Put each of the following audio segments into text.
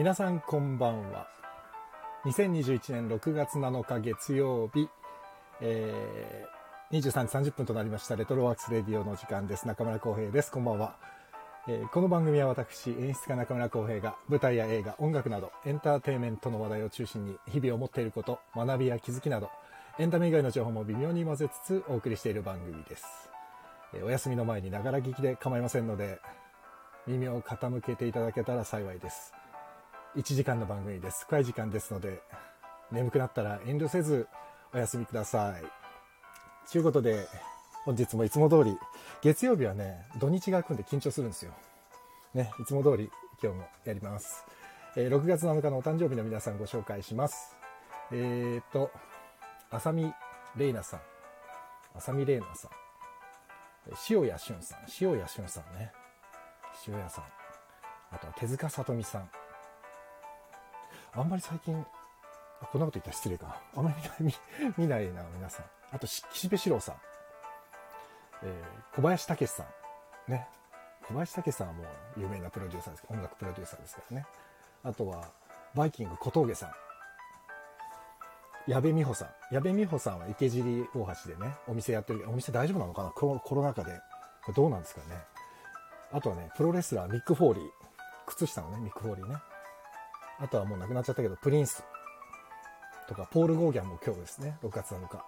皆さんこんばんは。2021年6月7日月曜日、えー、23時30分となりましたレトロワークスレディオの時間です。中村浩平です。こんばんは、えー、この番組は私演出家中村浩平が舞台や映画音楽などエンターテインメントの話題を中心に日々思っていること学びや気づきなどエンタメ以外の情報も微妙に混ぜつつお送りしている番組です、えー、お休みの前にながら聞きで構いませんので耳を傾けていただけたら幸いです。1時間の番組です。深い時間ですので眠くなったら遠慮せずお休みください。ということで本日もいつも通り月曜日はね土日が来んで緊張するんですよ。ねいつも通り今日もやります、えー、6月7日のお誕生日の皆さんご紹介します。えっ、ー、と浅見玲奈さん。浅見玲奈さん。塩谷俊さん。塩谷俊さんね。塩谷さん。あとは手塚さとみさん。あんまり最近こんなこと言ったら失礼かな。あんまり見ないな皆さん。あと岸辺四郎さん、えー、小林武さんね。小林武さんはもう有名なプロデューサーですけど音楽プロデューサーですからね。あとはバイキング小峠さん。矢部美穂さん。矢部美穂さんは池尻大橋でねお店やってるお店大丈夫なのかな？コロナ禍で。どうなんですかね。あとはね、プロレスラーミック・フォーリー。靴下のね、ミック・フォーリーね。あとはもう亡くなっちゃったけど、プリンスとか、ポール・ゴーギャンも今日ですね、6月7日。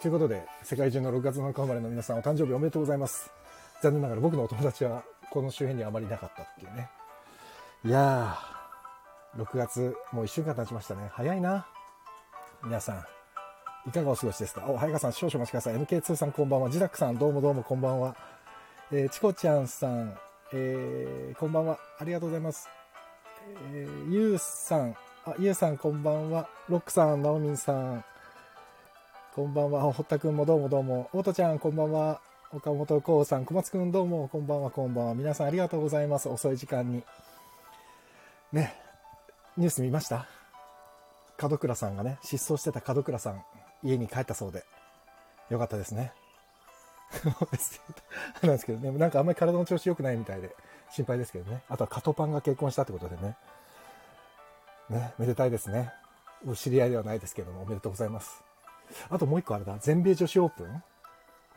ということで、世界中の6月7日生まれの皆さん、お誕生日おめでとうございます。残念ながら僕のお友達は、この周辺にあまりいなかったっていうね。いやー、6月、もう1週間経ちましたね。早いな。皆さん、いかがお過ごしですか？お、早川さん、少々お待ちください。MK2 さんこんばんは。ジダックさん、どうもどうもこんばんは。えー、チコちゃんさん、えー、こんばんは。ありがとうございます。えー、ゆうさん、あ、ゆうさんこんばんは。ロックさん、ナオミンさん、こんばんは。ほったくんもどうもどうも。おとちゃん、こんばんは。岡本こうさん、小松くんどうも、こんばんは、こんばんは。皆さんありがとうございます。遅い時間に。ね、ニュース見ました？門倉さんがね、失踪してた門倉さん、家に帰ったそうで。よかったですね。なんですけどね、なんかあんまり体の調子良くないみたいで心配ですけどね。あとはカトパンが結婚したってことでね。ね、めでたいですね。知り合いではないですけども、おめでとうございます。あともう一個あれだ、全米女子オープン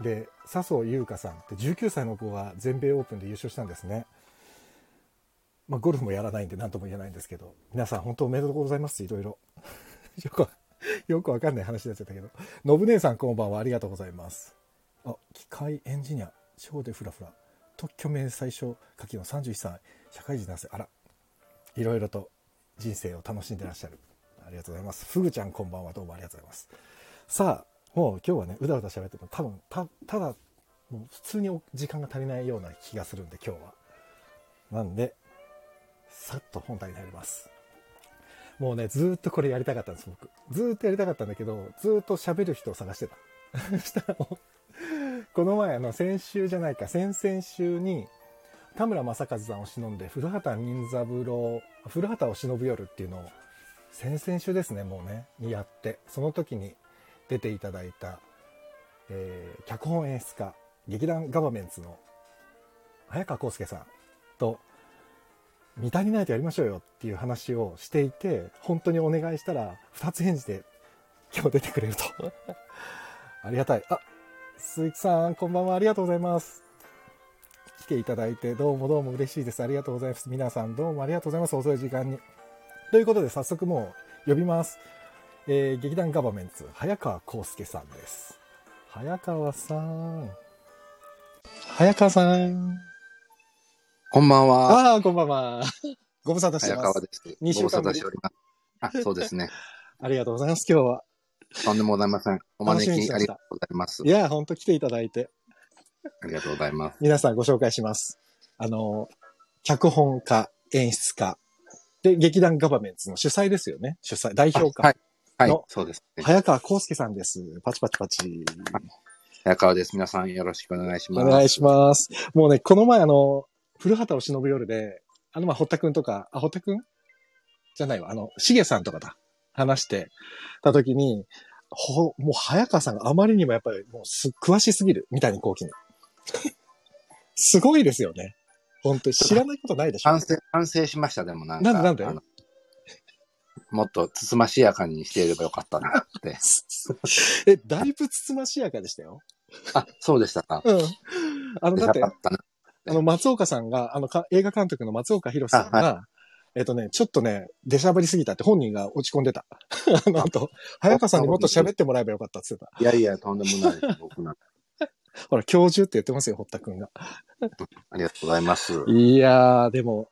で、笹生優香さんって19歳の子が全米オープンで優勝したんですね。まあ、ゴルフもやらないんで何とも言えないんですけど、皆さん本当おめでとうございます、いろいろ。よく、よくわかんない話になっちゃったけど。のぶ姉さんこんばんは、ありがとうございます。あ機械エンジニア小でフラフラ。特許名最初書きの31歳。社会人男性あら。いろいろと人生を楽しんでらっしゃる。ありがとうございます。ふぐちゃんこんばんは。どうもありがとうございます。さあもう今日はねうだうだ喋っても多分たただもう普通に時間が足りないような気がするんで今日は。なんでさっと本題に入ります。もうねずっとこれやりたかったんです僕。ずっとやりたかったんだけどずっと喋る人を探してた。したらもうこの前、あの、先週じゃないか、先々週に、田村正和さんを忍んで、古畑任三郎、古畑を忍ぶ夜っていうのを、先々週ですね、もうね、にやって、その時に出ていただいた、えー、脚本演出家、劇団ガバメンツの早川康介さんと、見足りないとやりましょうよっていう話をしていて、本当にお願いしたら、二つ返事で今日出てくれると。ありがたい。あ、鈴木さん、こんばんは。ありがとうございます。来ていただいて、どうもどうも嬉しいです。ありがとうございます。皆さん、どうもありがとうございます。遅い時間に。ということで、早速もう呼びます。えー、劇団ガバメンツ、早川康介さんです。早川さん。早川さん。こんばんは。ああ、こんばんは。ご無沙汰してます。早川です。2週間ぶり。あ、そうですね。ありがとうございます、今日は。とんでもございません。お招きありがとうございます。いや、本当来ていただいて。ありがとうございます。皆さんご紹介します。あの、脚本家、演出家、で、劇団ガバメンツの主催ですよね。主催、代表家。はい。はい、そうです、ね。早川康介さんです。パチパチパチ。早川です。皆さんよろしくお願いします。お願いします。もうね、この前あの、古畑を忍ぶ夜で、あの、まあ、堀田くんとか、あ、堀田くん？じゃないわ。あの、しげさんとかだ。話してた時に、ほ、もう早川さんがあまりにもやっぱりもうす、詳しすぎる。みたいに後期に。すごいですよね。本当に知らないことないでしょ。反省、反省しました、でもなんか。なんでなんで？もっとつつましやかにしていればよかったなって。え、だいぶつつましやかでしたよ。あ、そうでしたか。うん。あの、だってっ。あの、松岡さんが、あのか、映画監督の松岡弘さんが、えっとね、ちょっとね、出しゃばりすぎたって本人が落ち込んでた。あの後、早川さんにもっと喋ってもらえばよかったって言ってた。いやいや、とんでもない。僕なんか。ほら、教授って言ってますよ、堀田くんが。ありがとうございます。いやー、でも、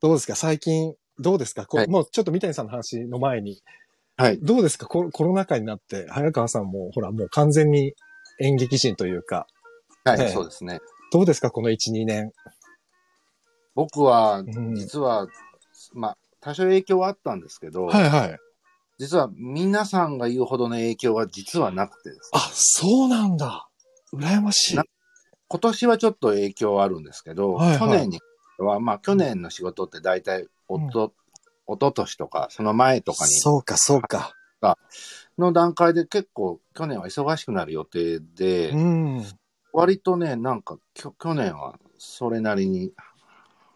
どうですか？最近、どうですか、こはいもうちょっと三谷さんの話の前に、はい。どうですか？ココロナ禍になって、早川さんも、ほら、もう完全に演劇人というか、はい、ええそうですね。どうですか？この1、2年。僕はう、ん実は、まあ、多少影響はあったんですけど、はいはい。実は皆さんが言うほどの影響は実はなくてですねあ、そうなんだ。羨ましい。な今年はちょっと影響はあるんですけど、はいはい去年には、まあ去年の仕事って大体おと、おととしとか、その前とかにそうか、そうか。の段階で結構去年は忙しくなる予定で、うん。割とね、なんかきょ去年はそれなりに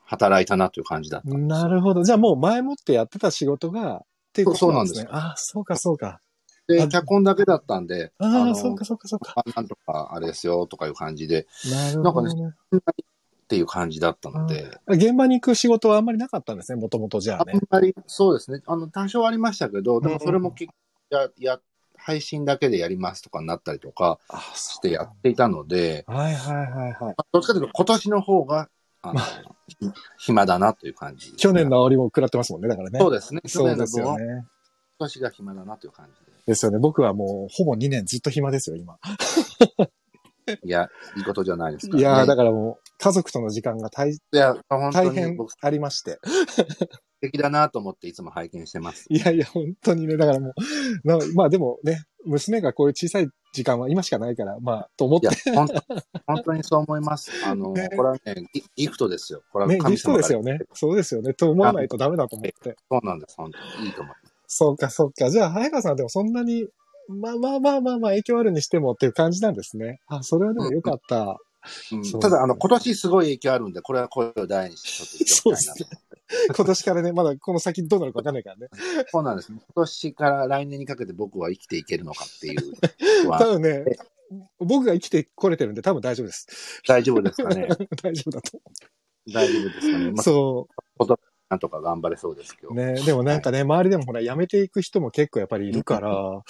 働いたなという感じだったんですよなるほど。じゃあもう前もってやってた仕事が、っていうことなんですね。そうあ、そうか、そうか。で、あ脚本だけだったんで、ああ、のそうか、そうか、そうか。あなんとかあれですよとかいう感じで、なるほどね。っていう感じだったので、現場に行く仕事はあんまりなかったんですね、もともとじゃああね。んまり、そうですね。あの、多少ありましたけど、でもそれも結局、や、や、配信だけでやりますとかになったりとかあ、してやっていたので、はいはいはいはい。どっちかというと今年の方が、あの、ひ暇だなという感じ、去年の煽りも食らってますもんね、だからね。そうですね。去そう年の分はですよね。今年が暇だなという感じですよね。僕はもう、ほぼ2年ずっと暇ですよ、今。で。いや、いいことじゃないですか、ね。いやー、だからもう、家族との時間が大いや、大変ありまして。敵だなと思っていつも拝見してます。いやいや、本当にね、だからもう、なまあでもね、娘がこういう小さい時間は今しかないから、まあ、と思っいやて、、本当にそう思います。あの、ねこれはねギ、ギフトですよ。これはね、ギ神様からフトですよね。そうですよね。と思わないとダメだと思って。そうなんです。本当にいいと思います。そうか、そうか。じゃあ、早川さんはでもそんなに、まあまあまあまあまあ影響あるにしてもっていう感じなんですね。あ、それはでもよかった。ただ、あの、今年すごい影響あるんで、これは声を大にしてちょっと言っておきたいなと 今年からね、まだこの先どうなるかわかんないからね。そうなんです。今年から来年にかけて僕は生きていけるのかっていう多分ね、僕が生きてこれてるんで多分大丈夫です。大丈夫ですかね。大丈夫だと。大丈夫ですかね。まあ、そなんとか頑張れそうですけど。う。ね。でもなんかね、周りでもほら、辞めていく人も結構やっぱりいるから、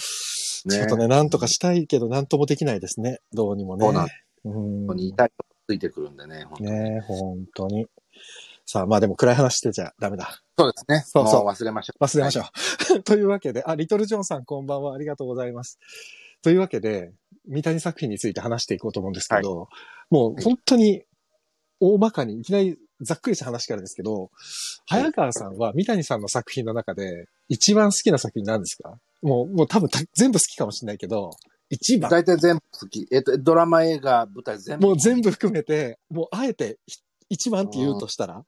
ちょっとね、なんとかしたいけど、なんともできないですね。どうにもね。そうなんうん本当に痛いとこついてくるんでね。本当にね本当に。さあ、まあでも暗い話してちゃダメだ。そうですね。そうそう忘れましょう。忘れましょう。というわけで、あ、リトルジョンさんこんばんは。ありがとうございます。というわけで、三谷作品について話していこうと思うんですけど、もう本当に大まかに、いきなりざっくりした話からですけど、早川さんは三谷さんの作品の中で一番好きな作品なんですか？もう、もう多分た全部好きかもしれないけど、一番。大体全部好き。えっと、ドラマ、映画、舞台全部。もう全部含めて、もうあえてひ一番って言うとしたら？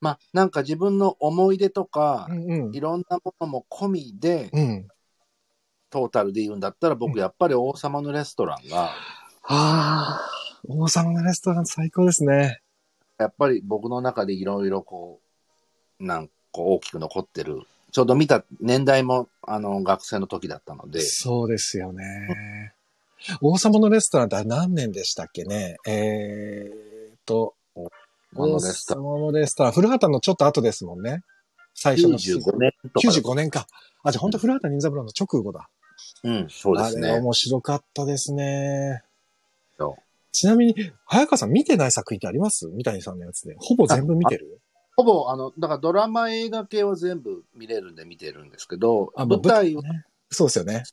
まあ、なんか自分の思い出とかう、んうんい。ろんなものも込みで、うん。トータルで言うんだったら、僕やっぱり王様のレストランが、ああ、王様のレストラン最高ですね。やっぱり僕の中でいろいろこう、なんか大きく残ってる。ちょうど見た年代も、あの、学生の時だったので、そうですよね。王様のレストランって何年でしたっけね？えーっと、王様のレストラン、古畑のちょっと後ですもんね。最初のシーズン95年とか。95年か。あ、じゃあ本当古畑任三郎の直後だ。うん、そうですね。あれ面白かったですね。そうちなみに、早川さん見てない作品ってあります？三谷さんのやつで。ほぼ全部見てる？ほぼ、あの、だからドラマ、映画系は全部見れるんで見てるんですけど、あ、舞台をね。そうですよね。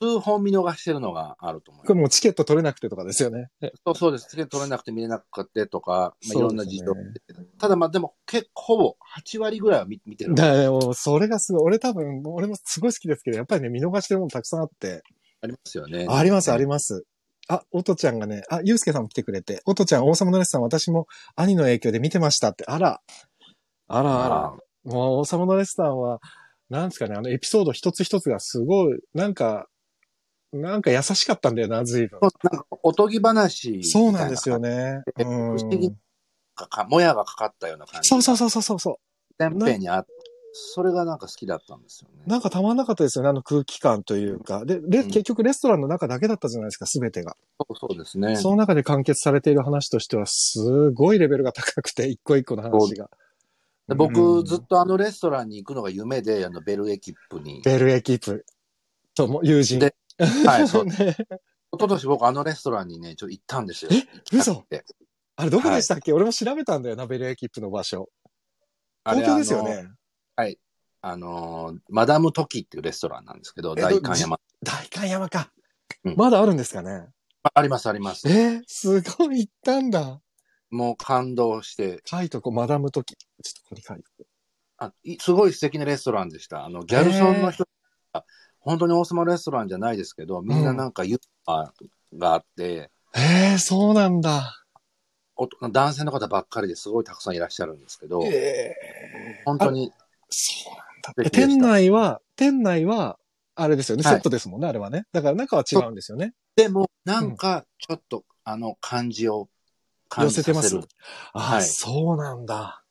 数本見逃してるのがあると思いこれまもうチケット取れなくてとかですよね。す。そうそうです。チケット取れなくて見れなくてとか、まあ、いろんな事情ねただまあでも結構ほぼ8割ぐらいは見見てる。だからもうそれがすごい。俺多分、俺もすごい好きですけど、やっぱりね、見逃してるものたくさんあって。ありますよね。あります、あります。あ、おとちゃんがね、あ、ゆうすけさんも来てくれて、おとちゃん、王様のレッスン私も兄の影響で見てましたって、あら。あらあら。あもう王様のレストランは、なんですかね、あのエピソード一つ一つがすごい、なんか、なんか優しかったんだよな、随分。なんかおとぎ話。そうなんですよ。ね。えうん不思議かか、もやがかかったような感じ。そうそうそうそうそうそ天辺にあって、それがなんか好きだったんですよね。う。なんかたまんなかったですよね、あの空気感というか。で、レうん結局レストランの中だけだったじゃないですか、すべてが。そうそうですね。その中で完結されている話としては、すごいレベルが高くて、一個一個の話が。で僕、うんずっとあのレストランに行くのが夢で、あのベルエキップに。ベルエキープとも友人。ではい、そう。ね一昨年僕あのレストランにね、ちょっと行ったんですよ。え？行きたくてあれどこでしたっけ、俺も調べたんだよな、ベルエキップの場所。東京ですよね。はい。あのー、マダムトキっていうレストランなんですけど、え大観山。大観山か。うんまだあるんですかね？ああります、あります。えーすごい行ったんだ。もう感動して、書いとこ、マダムトキ。ちょっとここに書いとこあいすごい素敵なレストランでした。あの、ギャルソンの人が、本当に王様レストランじゃないですけど、みんななんかユーモアがあって、う。えー、そうなんだ。男性の方ばっかりですごいたくさんいらっしゃるんですけど、え本当にそうなんだ。店内は、店内は、あれですよね、はいセットですもんね、あれはね。だから中は違うんですよね。でも、なんか、ちょっと、あの、感じを感寄せてます？あ、はいそうなんだ。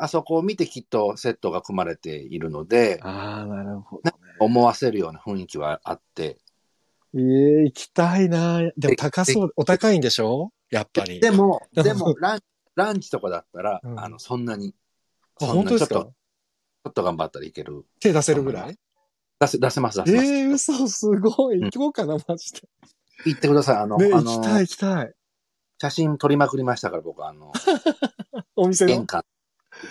あそこを見てきっとセットが組まれているので、ああ、なるほど、ね。思わせるような雰囲気はあって、ええ行きたいなでも高そう、お高いんでしょ？やっぱり。でも、でも ラン、ランチとかだったら、うんあの、そんなに、あ、本当ですか？なちょっと、ちょっと頑張ったらいける。手出せるぐらい？出せ、出せます、出えせます。え嘘、すごい。うん行こうかな、マジで。行ってください。あの、ね、あの行きたい、行きたい。写真撮りまくりましたから、僕、あの、お店の？玄関、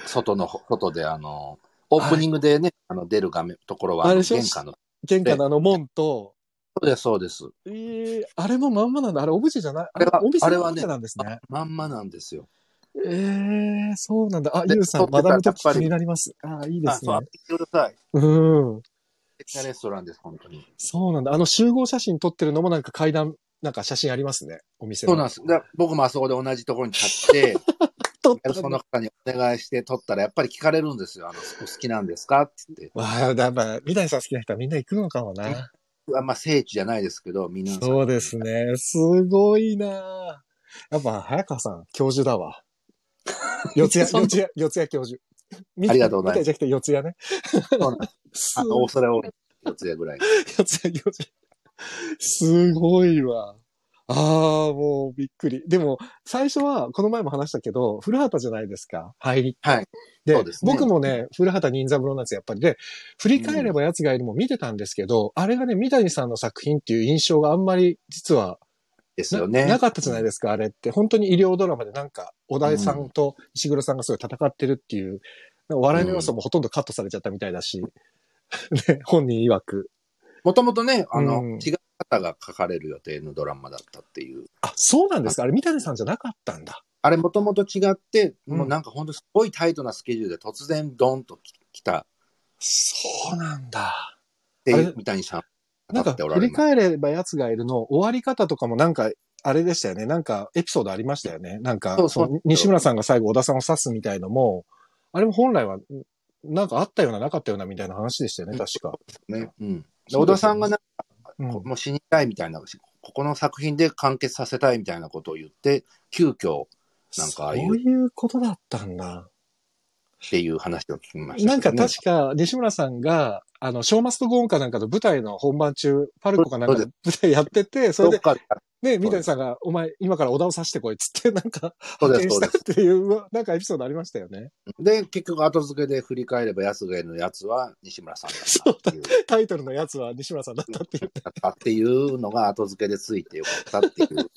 外の、外で、あの、オープニングでね、あの、出る画面、ところは、玄関の、玄関のあの門と、そうです、そうです。ええあれもまんまなんだ。あれ、オブジェじゃない？あれはお店のオブジェなんですね。まんまなんですよ。ええそうなんだ。あ、でゆうさん、マダムトキやっぱり気になります。あいいであ、すねそう、。ください。うん。レストランです、本当に。そうなんだ。あの集合写真撮ってるのもなんか階段、なんか写真ありますね。お店の。そうなんです。で僕もあそこで同じところに立って、その方にお願いして撮ったら、やっぱり聞かれるんですよ。あの、お好きなんですか？って言って。わあ、やっぱ、三谷さん好きな人はみんな行くのかもな。あまあ、聖地じゃないですけど、みんな。そうですね。すごいなやっぱ、早川さん、教授だわ。四谷、四谷、四谷教授。ありがとうございますじゃなくて四谷ね。そうなんですすあ、オーストラリア四つやぐらい。四谷教授。すごいわ。ああ、もうびっくり。でも、最初は、この前も話したけど、古畑じゃないですか。入り。はい。でですね僕もね、古畑任三郎なんですよ、やっぱり。で、振り返れば奴がいるも見てたんですけど、あれがね、三谷さんの作品っていう印象があんまり、実はな、ですよね。なかったじゃないですか、あれって。本当に医療ドラマでなんか、小田井さんと石黒さんがすごい戦ってるっていう、なんか笑いの要素もほとんどカットされちゃったみたいだし、ね、本人曰く。もともとね、あの、うん違う方が書かれる予定のドラマだったっていう。あ、そうなんですか？あれ三谷さんじゃなかったんだ。あれもともと違って、うんもうなんか本当すごいタイトなスケジュールで突然ドンと来たそうなんだ。っ三谷さんなんか振り。返れば奴がいるの、終わり方とかもなんか、あれでしたよね。なんか、エピソードありましたよね。なんか、そうそう西村さんが最後、小田さんを刺すみたいのも、あれも本来は、んなんかあったような、なかったようなみたいな話でしたよね、確か。ね。うん。小田さんがなんか、うん。もう死にたいみたいな、ここの作品で完結させたいみたいなことを言って、急遽なんかああいう。そういうことだったんだ。っていう話を聞きましたなんか確か、西村さんが、あの、ショーマストゴーンかなんかの舞台の本番中、パルコかなんかの舞台やってて、それでね、三谷さんが、お前、今から小田を刺してこいっつって、なんか、派遣した。っていう、なんかエピソードありましたよね。で、結局後付けで振り返れば奴がいるやつは西村さんだったっていう。タイトルのやつは西村さんだったっていう。だったっていうのが後付けでついてよかったっていう。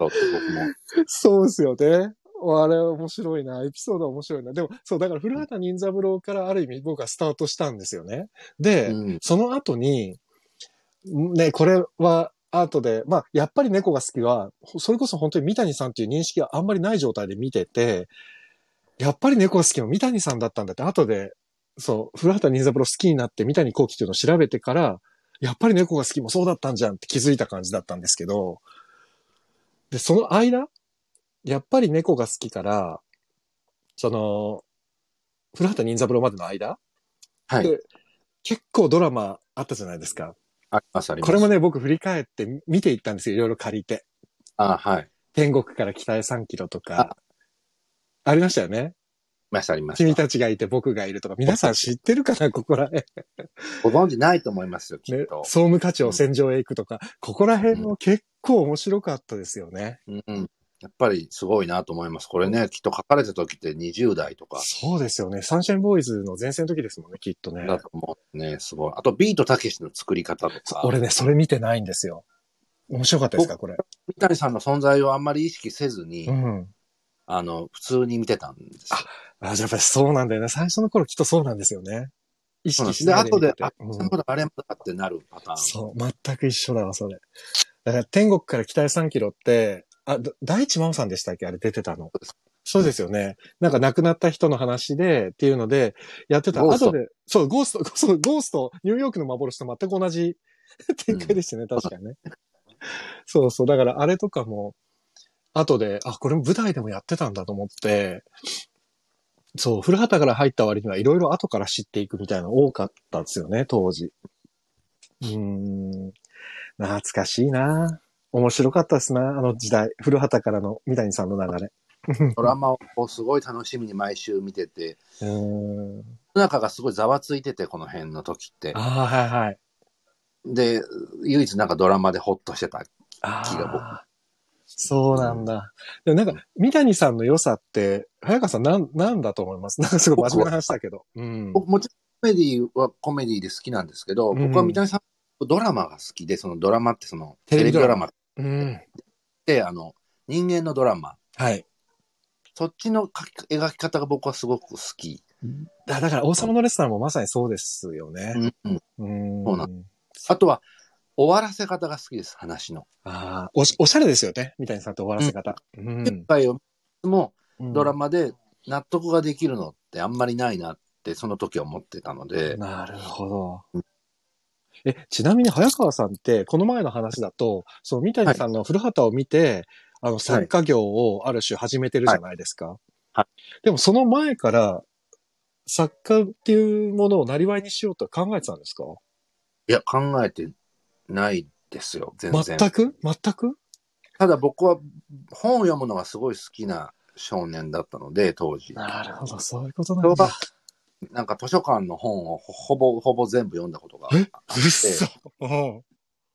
そうですよね。あれ面白いな。エピソードは面白いな。でも、そう、だから古畑任三郎からある意味僕はスタートしたんですよね。で、うんその後に、ね、これは後で、まあ、やっぱり猫が好きは、それこそ本当に三谷さんっていう認識があんまりない状態で見てて、やっぱり猫が好きは三谷さんだったんだって、後で、そう、古畑任三郎好きになって三谷幸喜っていうのを調べてから、やっぱり猫が好きもそうだったんじゃんって気づいた感じだったんですけど、で、その間、やっぱり猫が好きから、その、古畑任三郎までの間、はい。で結構ドラマあったじゃないですか。あります、あります。これもね、僕振り返って見ていったんですよ。いろいろ借りて。あはい。天国から北へ3キロとか、ありましたよね。ました、ありました。君たちがいて僕がいるとか、皆さん知ってるかな、ここら辺。ご存知ないと思いますよ、きねっと。、総務課長戦場へ行くとか、ここら辺も結構面白かったですよね。うん。やっぱりすごいなと思います。これね、きっと書かれた時って20代とかそうですよね。サンシャインボーイズの前線の時ですもんね、きっとね。だと思うね。すごい。あと、ビートたけしの作り方とか。俺ね、それ見てないんですよ。面白かったですか、これ？三谷さんの存在をあんまり意識せずに、うん。あの、普通に見てたんですよ。あ、じゃあやっぱりそうなんだよね。最初の頃きっとそうなんですよね。意識しで、ないで後であ、うんあれもだってなるパターン。そう、全く一緒だわ、それ。だから天国から北へ3キロって、あ、だ大地真央さんでしたっけ？あれ出てたの。そうですよね。なんか亡くなった人の話でっていうので、やってた。後で、そう、ゴースト、そう、ゴースト、ニューヨークの幻と全く同じ 展開でしたね、確かにね。そうそう。だからあれとかも、後で、あ、これも舞台でもやってたんだと思って、そう、古畑から入った割にはいろいろ後から知っていくみたいなの多かったんですよね、当時。うーん。懐かしいな面白かったですな、あの時代。古畑からの三谷さんの流れ。ドラマをすごい楽しみに毎週見てて。世の中がすごいざわついてて、この辺の時って。ああ、はいはい。で、唯一なんかドラマでホッとしてた。あ気が僕あ。そうなんだ。でもなんか、三谷さんの良さって、早川さんなん、なんだと思います？なんかすごい真面目な話だけど。うん。僕もちろんコメディはコメディで好きなんですけど、うん僕は三谷さんのドラマが好きで、そのドラマってそのテレビドラマうん。て、あの、人間のドラマ。はい。そっちの描き方が僕はすごく好き。だだから、王様のレストランもまさにそうですよね。うんうんうん。そうなあとは、終わらせ方が好きです、話の。ああ、おし、おしゃれですよね。三谷さんと終わらせ方。うん。今回をもうんドラマで納得ができるのってあんまりないなって、その時は思ってたので、なるほど。え、ちなみに早川さんって、この前の話だと、その三谷さんの古畑を見て、あの、作家業をある種始めてるじゃないですか。はいでもその前から、作家っていうものをなりわいにしようと考えてたんですか？いや、考えてないですよ、全然。全く？全く？ただ僕は本を読むのがすごい好きな少年だったので、当時。なるほど、そういうことなんだ。なんか図書館の本をほほぼほぼ全部読んだことがあっえ？て、そ。うん。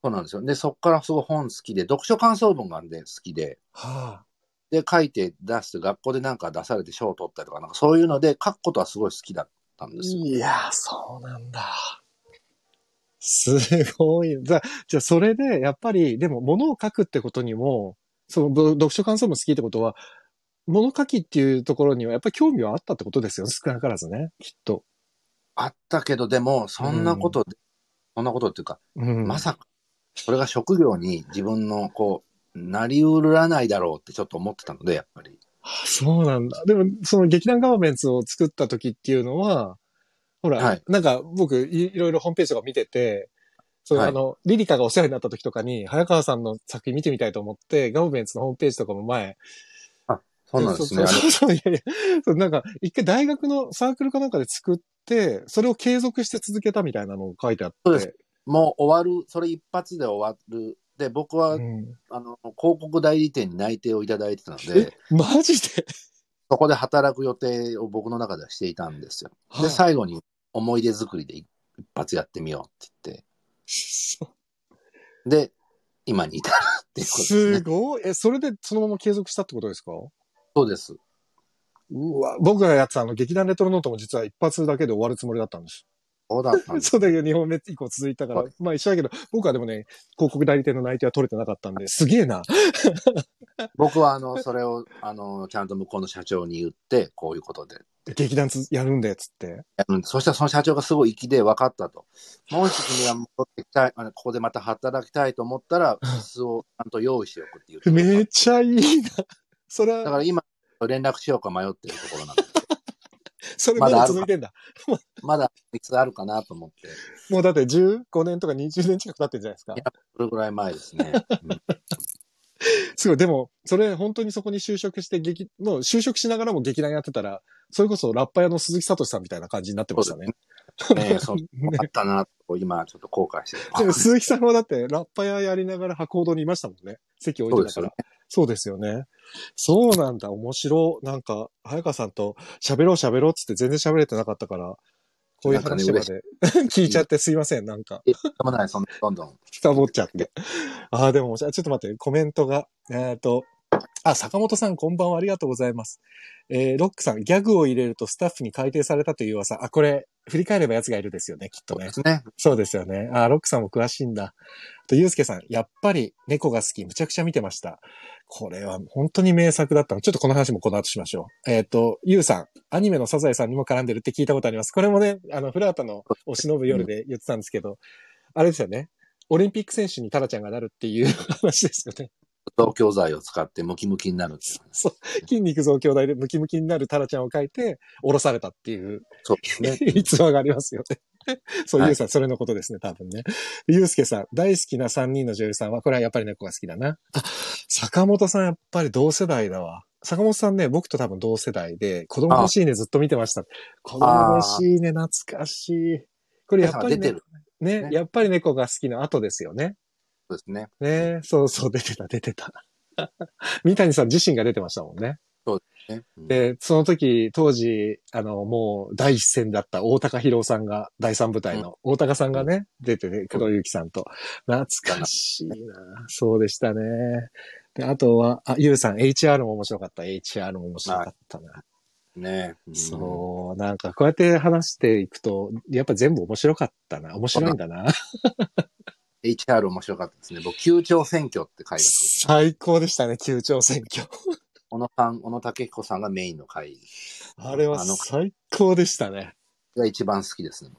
そうなんですよ。で、そっからすごい本好きで、読書感想文がで好きで、はあ。で、書いて出して、学校でなんか出されて賞を取ったりとか、なんかそういうので書くことはすごい好きだったんですよ。いや、そうなんだ。すごい。じゃあ、じゃあそれで、やっぱり、でも、物を書くってことにも、その、ぶ読書感想文好きってことは、物書きっていうところには、やっぱり興味はあったってことですよ。少なからずね、きっと。あったけど、でも、そんなことで、そんなことっていうか、うん。まさか、それが職業に自分の、こう、なりうらないだろうってちょっと思ってたので、やっぱり。そうなんだ。でも、その劇団ガバメンツを作った時っていうのは、ほら、はいなんか僕い、いろいろホームページとか見てて、その、はいあの、リリカがお世話になった時とかに、早川さんの作品見てみたいと思って、ガバメンツのホームページとかも前、そうなんですね。そうそういやいや、なんか、一回大学のサークルかなんかで作って、それを継続して続けたみたいなのを書いてあって。そうですもう終わる、それ一発で終わる。で、僕は、うんあの、広告代理店に内定をいただいてたのえで、、マジで？そこで働く予定を僕の中ではしていたんですよ。で、はい最後に思い出作りで一発やってみようってそ言って、で、今に至るっていうことですねす。ごい。え、それでそのまま継続したってことですか？そうです。うわ、僕がやってたあの劇団レトロノートも実は一発だけで終わるつもりだったんです。そうだったんです。そうだけど2本目以降続いたから、はいまあ一緒だけど、僕はでもね、広告代理店の内定は取れてなかったんで、すげえな。僕は、あの、それを、あの、ちゃんと向こうの社長に言って、こういうことで。劇団つやるんで、つって。うんそしたらその社長がすごい粋で分かったと。もし君は戻ってきたい、あのここでまた働きたいと思ったら、椅子をちゃんと用意しておくって言ってくれためちゃいいな。それは、だから今、連絡しようか迷ってるところなんで、それまだ続いてんだ。まだいつあるか？なと思って、もうだって15年とか20年近く経ってるじゃないですかい。やそれぐらい前ですね。うん すごい。でも、それ本当にそこに就職して劇、もう就職しながらも劇団やってたら、それこそラッパ屋の鈴木聡さんみたいな感じになってましたね。ねそうねあったなと、今ちょっと後悔してる。でも鈴木さんはだってラッパ屋やりながら箱ほどにいましたもんね。席置いてたから。そうですよね。そうなんだ、面白。なんか、早川さんと喋ろう喋ろうっつって全然喋れてなかったから、こういう話まで聞いちゃってすいません、なんか。え、でもない、そんな、どんどん。深掘っちゃって。ああ、でもちょっと待って、コメントが。えっ、と、あ、坂本さんこんばんはありがとうございます。えー、ロックさん、ギャグを入れるとスタッフに改定されたという噂。あ、これ、振り返れば奴がいるですよね、きっとねそうで。すね。そうですよね。あ、ロックさんも詳しいんだ。あと、ゆうすけさん、やっぱり猫が好き、むちゃくちゃ見てました。これは本当に名作だったの。ちょっとこの話もこの後しましょう。えっ、と、ゆうさん、アニメのサザエさんにも絡んでるって聞いたことあります。これもね、あの、フラータのお忍ぶ夜で言ってたんですけど、あれですよね。オリンピック選手にタラちゃんがなるっていう 話ですよね。東京剤を使ってムキムキになるそう。筋肉増強大でムキムキになるタラちゃんを書いて、降ろされたっていうそうですね。逸話がありますよね。そう、はいゆうさん、それのことですね、多分ね。ゆうすけさん、大好きな3人の女優さんは、これはやっぱり猫が好きだな。あ、坂本さん、やっぱり同世代だわ。坂本さんね、僕と多分同世代で、子供のシーネずっと見てました。子供のシーネ懐かしい。これやっぱりね。ね、ねやっぱり猫が好きの後ですよね。そうですね。ね、そうそう、出てた、出てた。三谷さん自身が出てましたもんね。ねうんで、その時、当時、あの、もう第一線だった大高博さんが、第三部隊の、大高さんがね、出てて、工藤由紀さんと。懐かしいなそうでしたね。で、あとは、あ、ゆうさん、HR も面白かった。HR も面白かったな。ね。うんそう、なんか、こうやって話していくと、やっぱ全部面白かったな。面白いんだな。HR 面白かったですね。僕、球長選挙って回が最高でしたね、級長選挙。小野さん、小野武彦さんがメインの回あれは最高でしたね。が一番好きですね。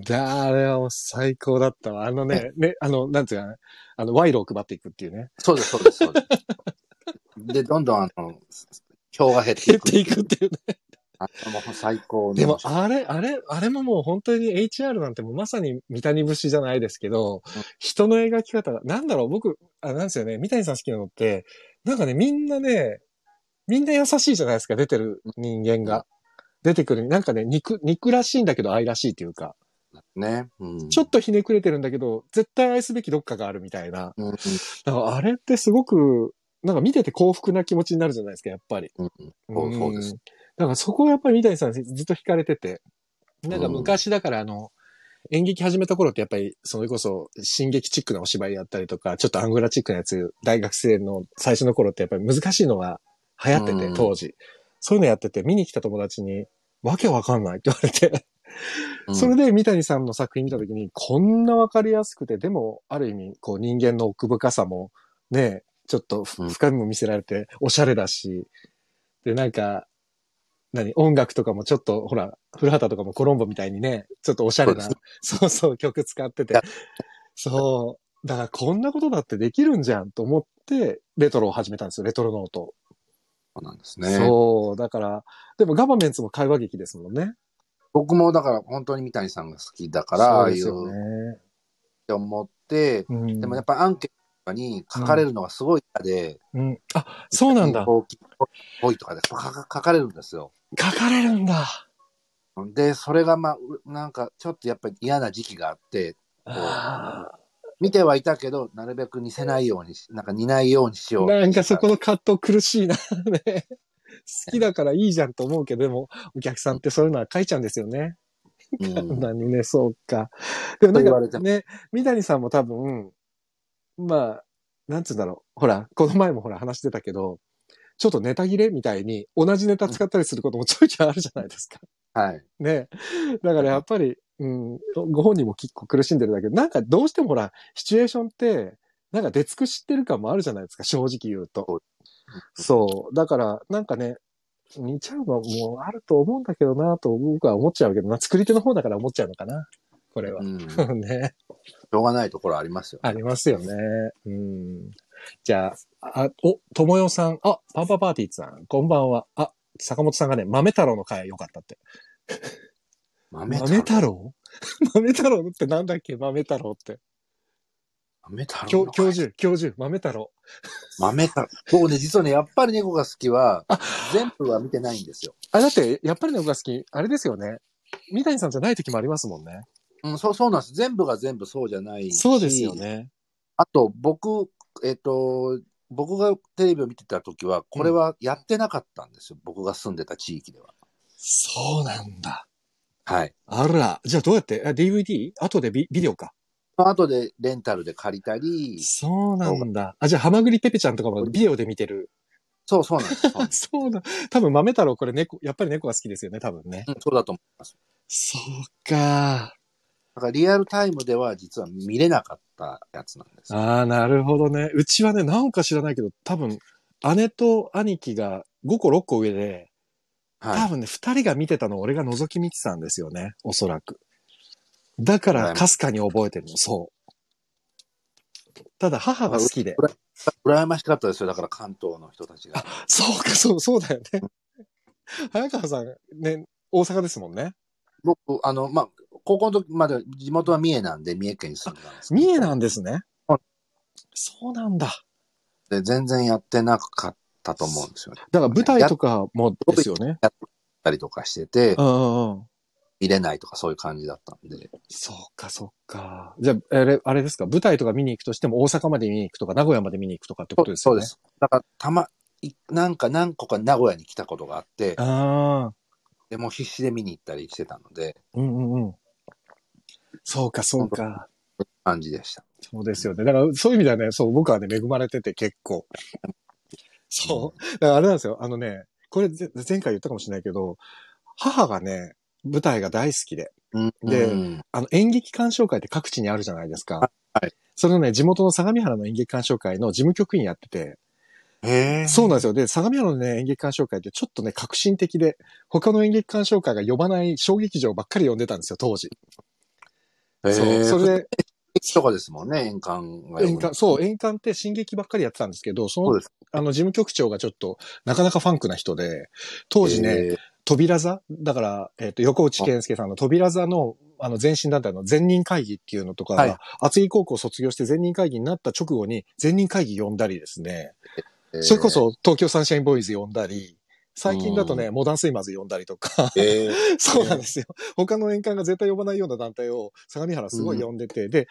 だあれはもう最高だったわ。あのね、ね、あの、なんていうかな、あの、賄賂を配っていくっていうね。そうです、そうです、そうです。で、どんどん、あの、票が減っていく。減っていくっていうね。あもう最高のでも、あれ、あれ、あれももう本当に HR なんてもうまさに三谷節じゃないですけど、うん人の描き方が、なんだろう、僕、あ、なんですよね、三谷さん好きなのって、なんかね、みんなね、みんな優しいじゃないですか、出てる人間が。出てくる、なんかね、肉、肉らしいんだけど愛らしいっていうか、ね。うん。ちょっとひねくれてるんだけど、絶対愛すべきどっかがあるみたいな。うん、うん、だからあれってすごく、なんか見てて幸福な気持ちになるじゃないですか、やっぱり。うんうん。そうですん。だからそこはやっぱり三谷さんずっと惹かれてて。なんか昔だからあの、演劇始めた頃ってやっぱり、それこそ、進撃チックなお芝居やったりとか、ちょっとアングラチックなやつ、大学生の最初の頃ってやっぱり難しいのが流行ってて、うん。当時。そういうのやってて、見に来た友達に、わけわかんないって言われて、うん。それで三谷さんの作品見たときに、こんなわかりやすくて、でも、ある意味、こう人間の奥深さも、ね、ちょっと深みも見せられて、おしゃれだし、で、なんか、何音楽とかもちょっと、ほら、古畑とかもコロンボみたいにね、ちょっとおしゃれな、そうそう曲使っててそう、だからこんなことだってできるんじゃんと思って、レトロを始めたんですよ、レトロノート。そうなんですね。そう、だから、でもガバメンツも会話劇ですもんね。僕もだから本当に三谷さんが好きだから、ああいうそうですよね。って思って、うんでもやっぱりアンケートとかに書かれるのがすごい嫌で、うん。あ、そうなんだ。飛行機っぽいとかで書か書かれるんですよ。書かれるんだ。で、それがまあ、うなんかちょっとやっぱり嫌な時期があって、あ見てはいたけど、なるべく似せないようにし、なんか似ないようにしよう。なんかそこの葛藤苦しいな。ね。好きだからいいじゃんと思うけど、でも、お客さんってそういうのは書いちゃうんですよね。うん、何ね、そうか。でもなんかね、三谷さんも多分、まあ、なんつうんだろう。ほら、この前もほら話してたけど、ちょっとネタ切れみたいに同じネタ使ったりすることもちょいちょいあるじゃないですか。はい。ね。だからやっぱり、うん、ご本人も結構苦しんでるだけど、なんかどうしてもほら、シチュエーションって、なんか出尽くしてる感もあるじゃないですか、正直言うと。そう。だから、なんかね、似ちゃうのもあると思うんだけどなと僕は思っちゃうけどな、作り手の方だから思っちゃうのかな。これはう。ん。し ね。ょうがないところありますよ。ありますよね。うん。じゃあ、あ、お、ともよさん、あ、パンパパーティーさん、こんばんは。あ、坂本さんがね、豆太郎の回良かったって。豆豆太郎？豆太郎ってなんだっけ？豆太郎って。豆太郎教授、教授、豆太郎。豆太郎。僕ね、実はね、やっぱり猫が好きはあ、全部は見てないんですよ。あ、だって、やっぱりね、僕が好き、あれですよね。三谷さんじゃない時もありますもんね。うん、そう、そうなんです。全部が全部そうじゃないし。そうですよ。ね。あと、僕、えっ、と、僕がテレビを見てた時は、これはやってなかったんですよ。僕が住んでた地域では。そうなんだ。はい。あら。じゃあどうやって？あ ?DVD? 後でビビデオか。後でレンタルで借りたり、そうなんだ。あ、じゃあ、ハマグリペペちゃんとかもビデオで見てる。そうそうなんです。そうなんです そうだ。多分、豆太郎これ猫、やっぱり猫が好きですよね、多分ね。うんそうだと思います。そうか。だからリアルタイムでは実は見れなかったやつなんですよ。ああ、なるほどね。うちはね、なんか知らないけど、多分、姉と兄貴が5個6個上で、多はい。分ね、2人が見てたのを俺が覗き見てたんですよね、おそらく。だから、かすかに覚えてるの、そう。ただ、母が好きで。羨ましかったですよ。だから関東の人たちが。そうか、そう、そうだよね。早川さん、ね、大阪ですもんね。僕、あの、まあ、高校の時まで地元は三重なんで、三重県に住んでたんです三重なんですねはい。そうなんだ。で全然やってなかったと思うんですよね。だから舞台とかもですよね。やったりとかしててう、ん。見れないとかそういう感じだったんで。そうか、そうか。じゃあ、あれ、あれですか？舞台とか見に行くとしても大阪まで見に行くとか、名古屋まで見に行くとかってことですよね。そうです。だから、たま、いなんか何個か名古屋に来たことがあって、ああ。でもう必死で見に行ったりしてたので、うんうんうん。そうか、そうか。感じでした。そうですよね。だから、そういう意味ではね、そう、僕はね、恵まれてて結構。そう。だからあれなんですよ。あのね、これぜ前回言ったかもしれないけど、母がね、舞台が大好きで、うんでうんあの演劇鑑賞会って各地にあるじゃないですか。はい。それのね、地元の相模原の演劇鑑賞会の事務局員やってて、へえ。そうなんですよ。で、相模原のね、演劇鑑賞会ってちょっとね、革新的で、他の演劇鑑賞会が呼ばない小劇場ばっかり呼んでたんですよ、当時。へそう。え。それで、とかですもんね、円環が。そう、演館って進撃ばっかりやってたんですけど、そのそ。あの、事務局長がちょっと、なかなかファンクな人で、当時ね、扉座だから、えっ、と、横内健介さんの扉座の、あの、前身団体の前任会議っていうのとか、はい厚木高校卒業して前任会議になった直後に、前任会議呼んだりですね、それこ、そ東京サンシャインボーイズ呼んだり、最近だとね、モダンスイマーズ呼んだりとか、へえ そうなんですよ。他の演館が絶対呼ばないような団体を相模原すごい呼んでて、で、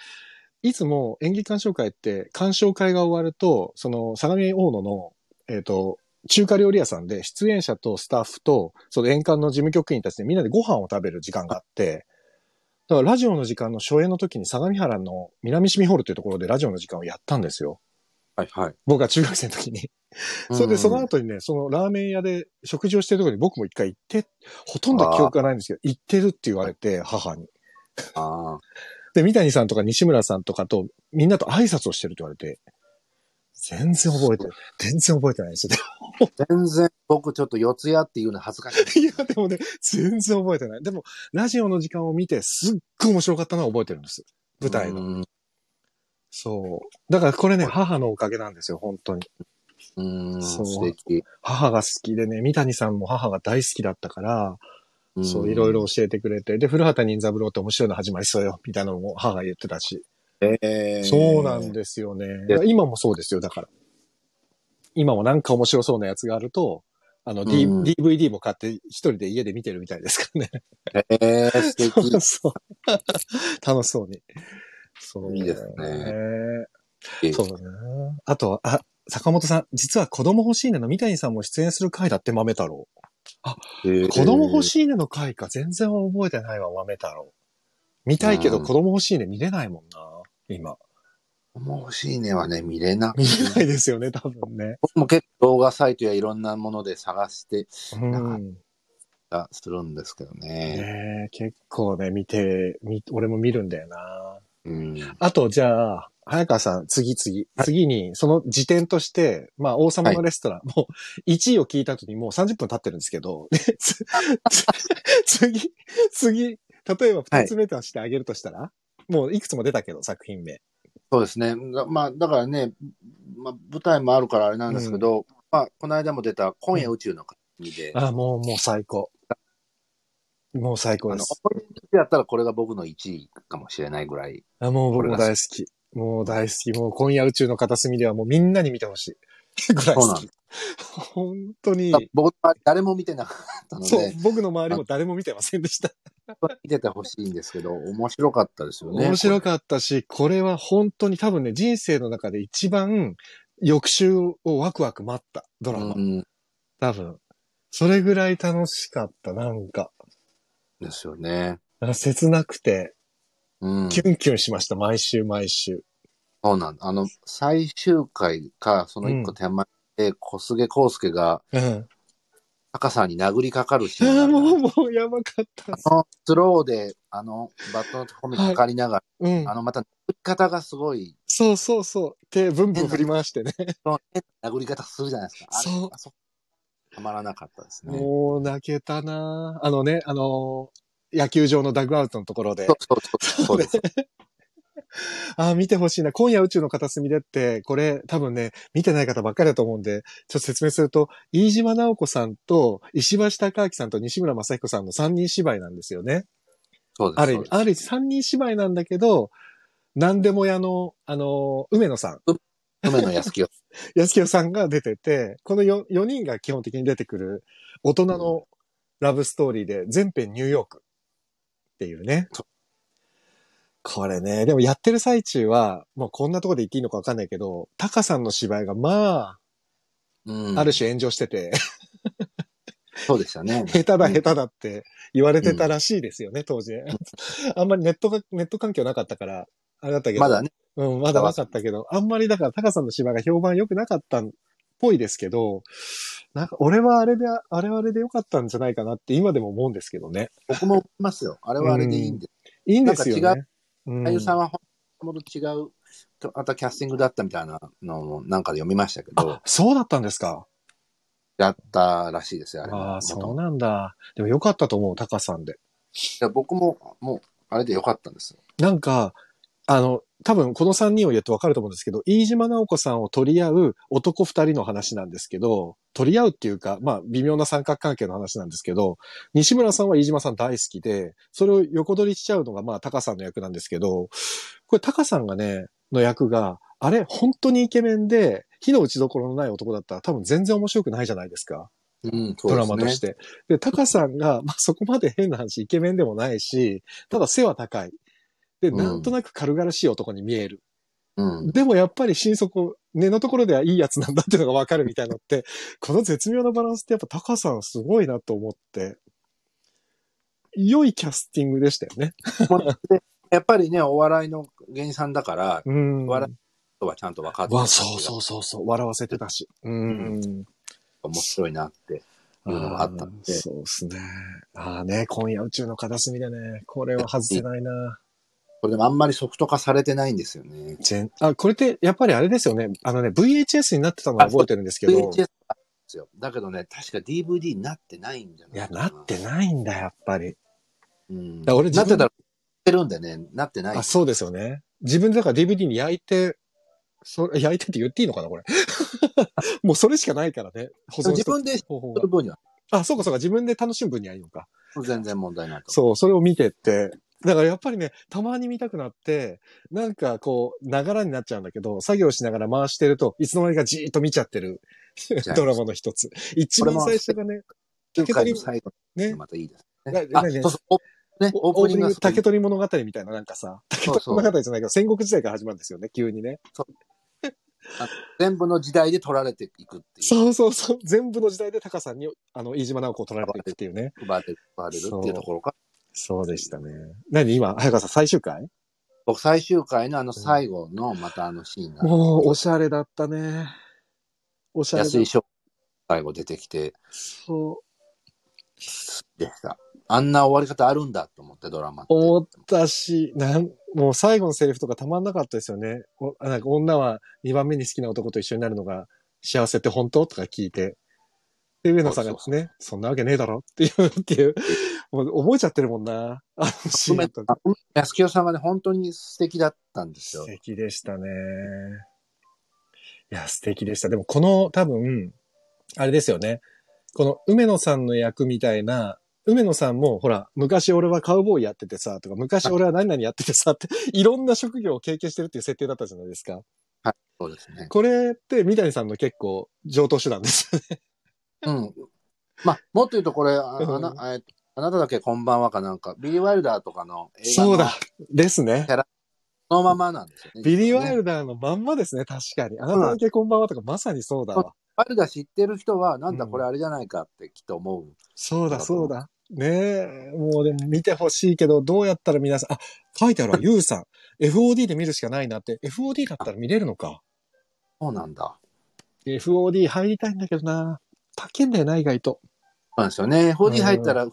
いつも演技鑑賞会って、鑑賞会が終わると、その相模大野の、えっ、と、中華料理屋さんで出演者とスタッフと、その演館の事務局員たちでみんなでご飯を食べる時間があって、だからラジオの時間の初演の時に相模原の南市民ホールというところでラジオの時間をやったんですよ。はいはい。僕が中学生の時に。それで、その後にね、そのラーメン屋で食事をしてるところに僕も一回行って、ほとんど記憶がないんですけど、行ってるって言われて、母に。ああ。で、三谷さんとか西村さんとかと、みんなと挨拶をしてるって言われて、全然覚えて、全然覚えてないですよ。全然、僕ちょっと四谷っていうの恥ずかしい。いや、でもね、全然覚えてない。でも、ラジオの時間を見て、すっごい面白かったのは覚えてるんです。舞台の。の。そう。だからこれね、母のおかげなんですよ、本当に。うーん、そう素敵。母が好きでね、三谷さんも母が大好きだったから、そう、いろいろ教えてくれて、で、古畑任三郎って面白いの始まりそうよ、みたいなのも母が言ってたし。うん。えーそうなんですよね。で今もそうですよ、だから。今もなんか面白そうなやつがあると、あの、D うん DVD も買って一人で家で見てるみたいですからね。えー、素敵。そうそう。楽しそうに。そう。いいですねえそうだね。あと、あ、坂本さん、実は子供欲しいねの三谷さんも出演する回だって豆太郎。ー子供欲い。しいねの回か全然覚えてないわ、豆太郎。見たいけどうん子供欲しいね見れないもんな、今。もう欲しいねはね、見れな見れないですよね、多分ね。僕も結構動画サイトやいろんなもので探してうん。たするんですけどね。ねえ結構ね、見て、み俺も見るんだよな。うん。あと、じゃあ、早川さん、次次。次に、その時点として、まあ、王様のレストラン、もう、1位を聞いた後にもう30分経ってるんですけど、次、次、例えば2つ目としてあげるとしたら、もういくつも出たけど、作品名。そうですね。だまあ、だからね、まあ、舞台もあるからあれなんですけど、まあ、この間も出た今夜宇宙の国で、あ、もう、もう最高。もう最高です。思い出やったらこれが僕の1位かもしれないぐらい。あもう僕も大好き。もう大好き。もう今夜宇宙の片隅ではもうみんなに見てほしい。ぐらい好きそうなんで。本当に。僕の周り誰も見てなかったのそうで、、僕の周りも誰も見てませんでした。見ててほしいんですけど、面白かったですよね。面白っかったし、これは本当に多分ね、人生の中で一番、翌週をワクワク待ったドラマ。うん。多分。それぐらい楽しかった、なんか。ですよね。なんか切なくて、うん。キュンキュンしました、毎週毎週。そうなんだ。あの、最終回か、その一個手前で、小菅康介が、うん。タカさんに殴りかかるシーああ、ンがあるもう、もう、やばかった。あのスローで、あの、バットのところにかかりながら、うんあ。の、また、殴り方がすごい、そうそうそう。手、ブンブン振り回してね。その変な殴り方するじゃないですか。あれそうあそたまらなかったですね。もう、泣けたなあのね、あのー野球場のダグアウトのところでそう。そうそうそうです。ああ、見てほしいな。今夜宇宙の片隅でって、これ多分ね、見てない方ばっかりだと思うんで、ちょっと説明すると、飯島直子さんと石橋貴明さんと西村正彦さんの三人芝居なんですよね。そうです。ある意味、ある意味三人芝居なんだけど、何でも屋の、あの、梅野さん、梅野安清。安清さんが出てて、この 4, 4人が基本的に出てくる大人のラブストーリーで、全編ニューヨークっていうねそ。これね、でもやってる最中は、もうこんなとこで言っていいのかわかんないけど、タカさんの芝居がまうんあ、ある種炎上してて、そうでしたね。下手だうん下手だって言われてたらしいですよね、当時。あんまりネットが、ネット環境なかったから、あれだったけど。まだね。うん、まだなかったけど、あんまりだから、タカさんの芝居が評判良くなかったっぽいですけど、なんか、俺はあれで、あれはあれで良かったんじゃないかなって今でも思うんですけどね。僕も思いますよ。あれはあれでいいんで。いいんですよね。なんかうん俳優さんは本当と違う、とまたキャスティングだったみたいなのもなんかで読みましたけどあ、、そうだったんですか？やったらしいですよ、あれあはあ、そうなんだ。でも良かったと思う、タカさんで。いや僕も、もう、あれでよかったんですよ。なんか、あの、多分この3人を言うと分かると思うんですけど、飯島直子さんを取り合う男2人の話なんですけど、取り合うっていうか、まあ、微妙な三角関係の話なんですけど、西村さんは飯島さん大好きで、それを横取りしちゃうのが、まあ、タカさんの役なんですけど、これタカさんがね、の役が、あれ、本当にイケメンで、火の打ちどころのない男だったら多分全然面白くないじゃないですか。うん、そうド。ラマとして。で、タカさんが、まあ、そこまで変な話、イケメンでもないし、ただ背は高い。で、うんなんとなく軽々しい男に見える。うん。でもやっぱり心底、根のところではいいやつなんだっていうのがわかるみたいなのって、この絶妙なバランスってやっぱタカさんすごいなと思って、良いキャスティングでしたよね。でやっぱりね、お笑いの芸人さんだから、うん。笑とはちゃんと分かってわ、そうそうそうそう、笑わせてたし。うん。面白いなっていうのがあったんで。そうですね。ああね、今夜宇宙の片隅でね、これは外せないな。これでもあんまりソフト化されてないんですよね。全あ、これってやっぱりあれですよね。あのね、VHS になってたのは覚えてるんですけど。VHS ですよ。だけどね、確か DVD になってないんじゃないいや、かな。なってないんだ、やっぱり。うん。だ俺なってたら、ってるんでね、なってない。あ、そうですよね。自分でだから DVD に焼いて、それ、焼いてって言っていいのかな、これ。もうそれしかないからね。保存自分で方法があ、そうかそうか、自分で楽しむ分にはいいのか。全然問題ないと。そう、それを見てって。だからやっぱりね、たまに見たくなって、なんかこう、ながらになっちゃうんだけど、作業しながら回してると、いつの間にかじーっと見ちゃってるドラマの一つ。一番最初がね、9回竹取の最後ね、またいいですなね。ねそうそう。おね、オープニング竹取物語みたいななんかさ、竹取そう物語じゃないけど、戦国時代から始まるんですよね、急にね。全部の時代で取られていくっていう。そうそうそう。全部の時代でタカさんに、あの、飯島直子を取られていくっていうね。奪われるっていうところか。そうでしたね。何今、早川さん最終回？僕最終回のあの最後のまたあのシーンが、もう、おしゃれだったね。おしゃれだ安井翔最後出てきてそう。でした。あんな終わり方あるんだと思ってドラマって。思ったし、なん、もう最後のセリフとかたまんなかったですよね。おなんか女は2番目に好きな男と一緒になるのが幸せって本当？とか聞いて。で、上野さんがそうね、そんなわけねえだろ？っていう、っていう覚えちゃってるもんな。あのシーンとか。あ安清さんがね、本当に素敵だったんですよ素。敵でしたね。いや、素敵でした。でもこの多分、あれですよね。この梅野さんの役みたいな、梅野さんも、ほら、昔俺はカウボーイやっててさ、とか、昔俺は何々やっててさ、って、いろんな職業を経験してるっていう設定だったじゃないですか。そうですね。これって、三谷さんの結構上等手段ですよね。うん。まあ、もっと言うとこれ、あうんあなえっとあなただけこんばんはかなんか、ビリー・ワイルダーとかの映画のそうだ。ですね。そのままなんですよね。ビリー・ワイルルダーのまんまですね、確かに。あなただけこんばんはとか、まさにそうだわ。ワイルダー知ってる人は、なんだうんこれあれじゃないかってきっと思う。そうだ、そうだ。ねえ、もうでも見てほしいけど、どうやったら皆さん、あ、書いてあるわ、ユウさん。FOD で見るしかないなって。FOD だったら見れるのか？そうなんだ。FOD 入りたいんだけどな。高いんだよな、意外と。そうなんですよね。4D 入ったら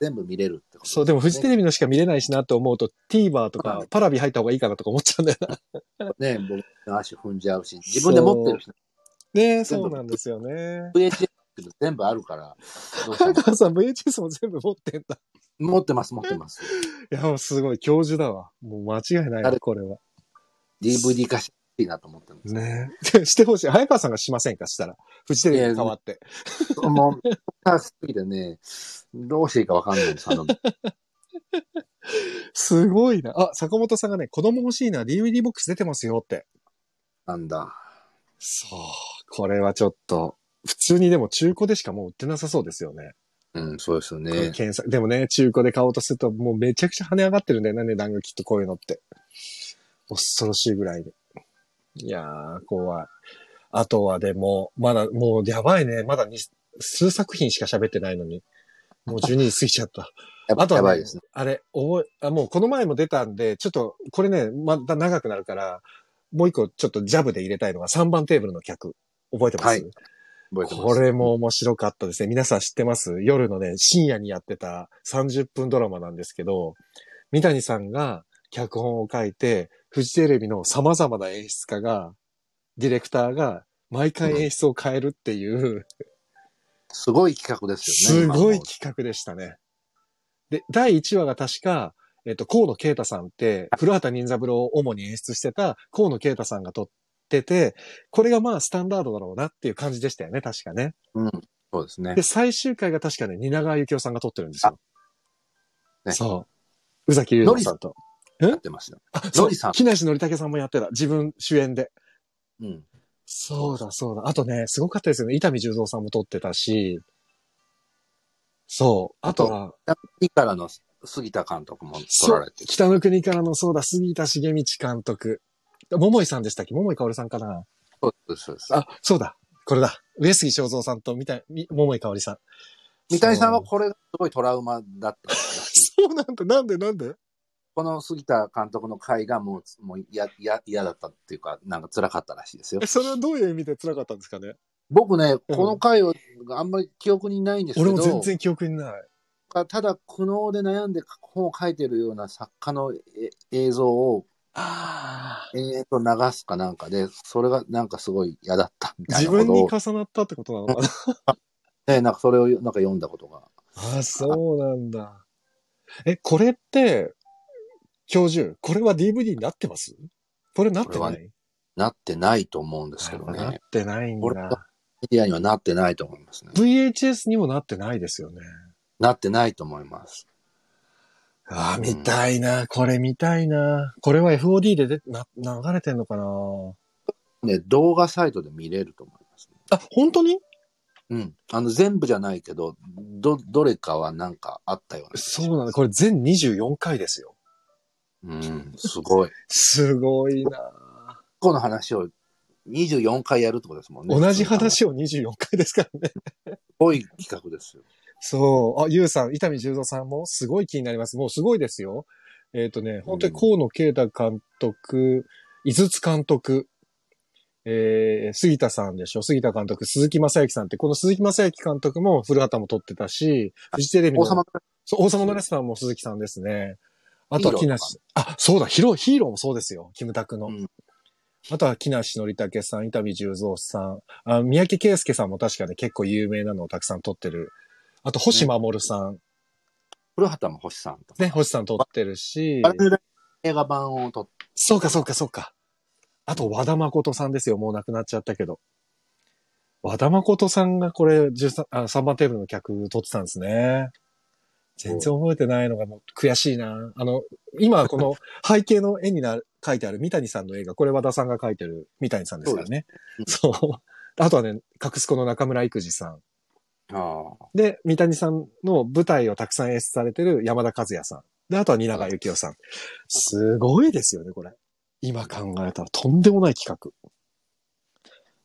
全部見れるってことそう、でもフジテレレビのしか見れないしなって思うと、TVer とかはいパラビ入った方がいいかなとか思っちゃうんだよな。ビ。ね、僕の足踏んじゃうし、自分で持ってるし、ねそうなんですよね。VHS 全部あるから、早川さん VHS も全部持ってんだ。持ってます、持ってます。いや、もうすごい、教授だわ。もう間違いないこれは。DVD 化しいなと思ってるんですねえ。してほしい。早川さんがしませんか？したら。フジテレビに変わって。もう、高すぎてね、どうしていいかわかんないです。すごいな。あ、坂本さんがね、子供欲しいな、DVD ボックス出てますよって。なんだ。そう。これはちょっと、普通にでも中古でしかもう売ってなさそうですよね。うん、そうですよね。検索。でもね、中古で買おうとすると、もうめちゃくちゃ跳ね上がってるんだよね、値段がきっとこういうのって。恐ろしいぐらいで。いやー、怖い。あとはでも、まだ、もうやばいね。まだに数作品しか喋ってないのに。もう12時過ぎちゃった。やあとはねやばいですね。、あれ、覚え、あ、もうこの前も出たんで、ちょっと、これね、また長くなるから、もう一個ちょっとジャブで入れたいのが3番テーブルの客。覚えてます、はい覚えてますこれも面白かったですね。皆さん知ってます？夜のね、深夜にやってた30分ドラマなんですけど、三谷さんが脚本を書いて、フジテレビの様々な演出家が、ディレクターが毎回演出を変えるっていう、すごい企画ですよね。すごい企画でしたね。で、第1話が確か、えっと、河野啓太さんって、古畑任三郎を主に演出してた河野啓太さんが撮ってて、これがまあスタンダードだろうなっていう感じでしたよね、確かね。うん、そうですねで、。最終回が確かね、蜷川幸雄さんが撮ってるんですよ。ねそう。宇崎竜斗さんと。やってました。あ、そう木梨憲武さんもやってた。自分主演で。うん。そうだ、そうだ。あとね、すごかったですよね。伊丹十三さんも撮ってたし。そう。あとは、次からの杉田監督も撮られて。北の国からの、そうだ、杉田重道監督。桃井さんでしたっけ？桃井かおるさんかな？そうです、そうです。あ、そうだ。これだ。上杉正蔵さんと、みたい、み桃井かおりさん。三谷さんはこれがすごいトラウマだった。そうなんだ。なんで？なんで？この杉田監督の回がもう、もう嫌、嫌、嫌だったっていうか、なんか辛かったらしいですよえ、。それはどういう意味で辛かったんですかね？僕ね、この回をあんまり記憶にないんですけど、俺も全然記憶にない。ただ苦悩で悩んで本を書いてるような作家のえ映像を。延々と流すかなんかで、それがなんかすごい嫌だったみたい自なことを、分に重なったってことなのかな？ね、なんかそれをなんか読んだことが。ああ、そうなんだ。え、これって、教授、これは DVD になってます？これなってない？なってないと思うんですけどなっね。てないんだ。メディアにはなってないと思いますね。VHS にもなってないですよね。なってないと思います。ああ、うん見たいな。これ見たいな。これは FOD ででな流れてんのかな？ね、動画サイトで見れると思います、ね。あ、本当に？うん。あの、全部じゃないけど、ど、どれかはなんかあったような。そうなんだ。これ全24回ですよ。うん、すごい。すごいな。この話を24回やるってことですもんね。同じす話を24回ですからね。ごい企画ですよ。そう。あ、ゆうさん、伊丹十三さんもすごい気になります。もうすごいですよ。えっ、とね、本当に河野啓太監督、井筒監督、えー、杉田さんでしょ杉田監督、鈴木正幸さんって、この鈴木正幸監督も古畑も撮ってたし、フジテレビの、王様のレストランも鈴木さんですね。あとは木梨、あ、そうだ、ヒロ、ヒーローもそうですよ。キムタクの。うんあとは木梨憲武さん、伊丹十三さん、あ三宅圭介さんも確かに結構有名なのをたくさん撮ってる。あと、星守さん、古畑も星さんとか。ね、星さん撮ってるし、映画版を撮っそうかそうかそうか。あと、和田誠さんですよ。もう亡くなっちゃったけど。和田誠さんがこれ、13あ3番テーブルの客撮ってたんですね。全然覚えてないのがもう悔しいな。あの、今この背景の絵になる、書いてある三谷さんの映画、これ和田さんが書いてる三谷さんですからね。そう,、あとはね、隠す子の中村育二さん。ああ。で、三谷さんの舞台をたくさん演出されてる山田和也さん。で、あとは蜷川幸雄さん。すごいですよね、これ。今考えたらとんでもない企画。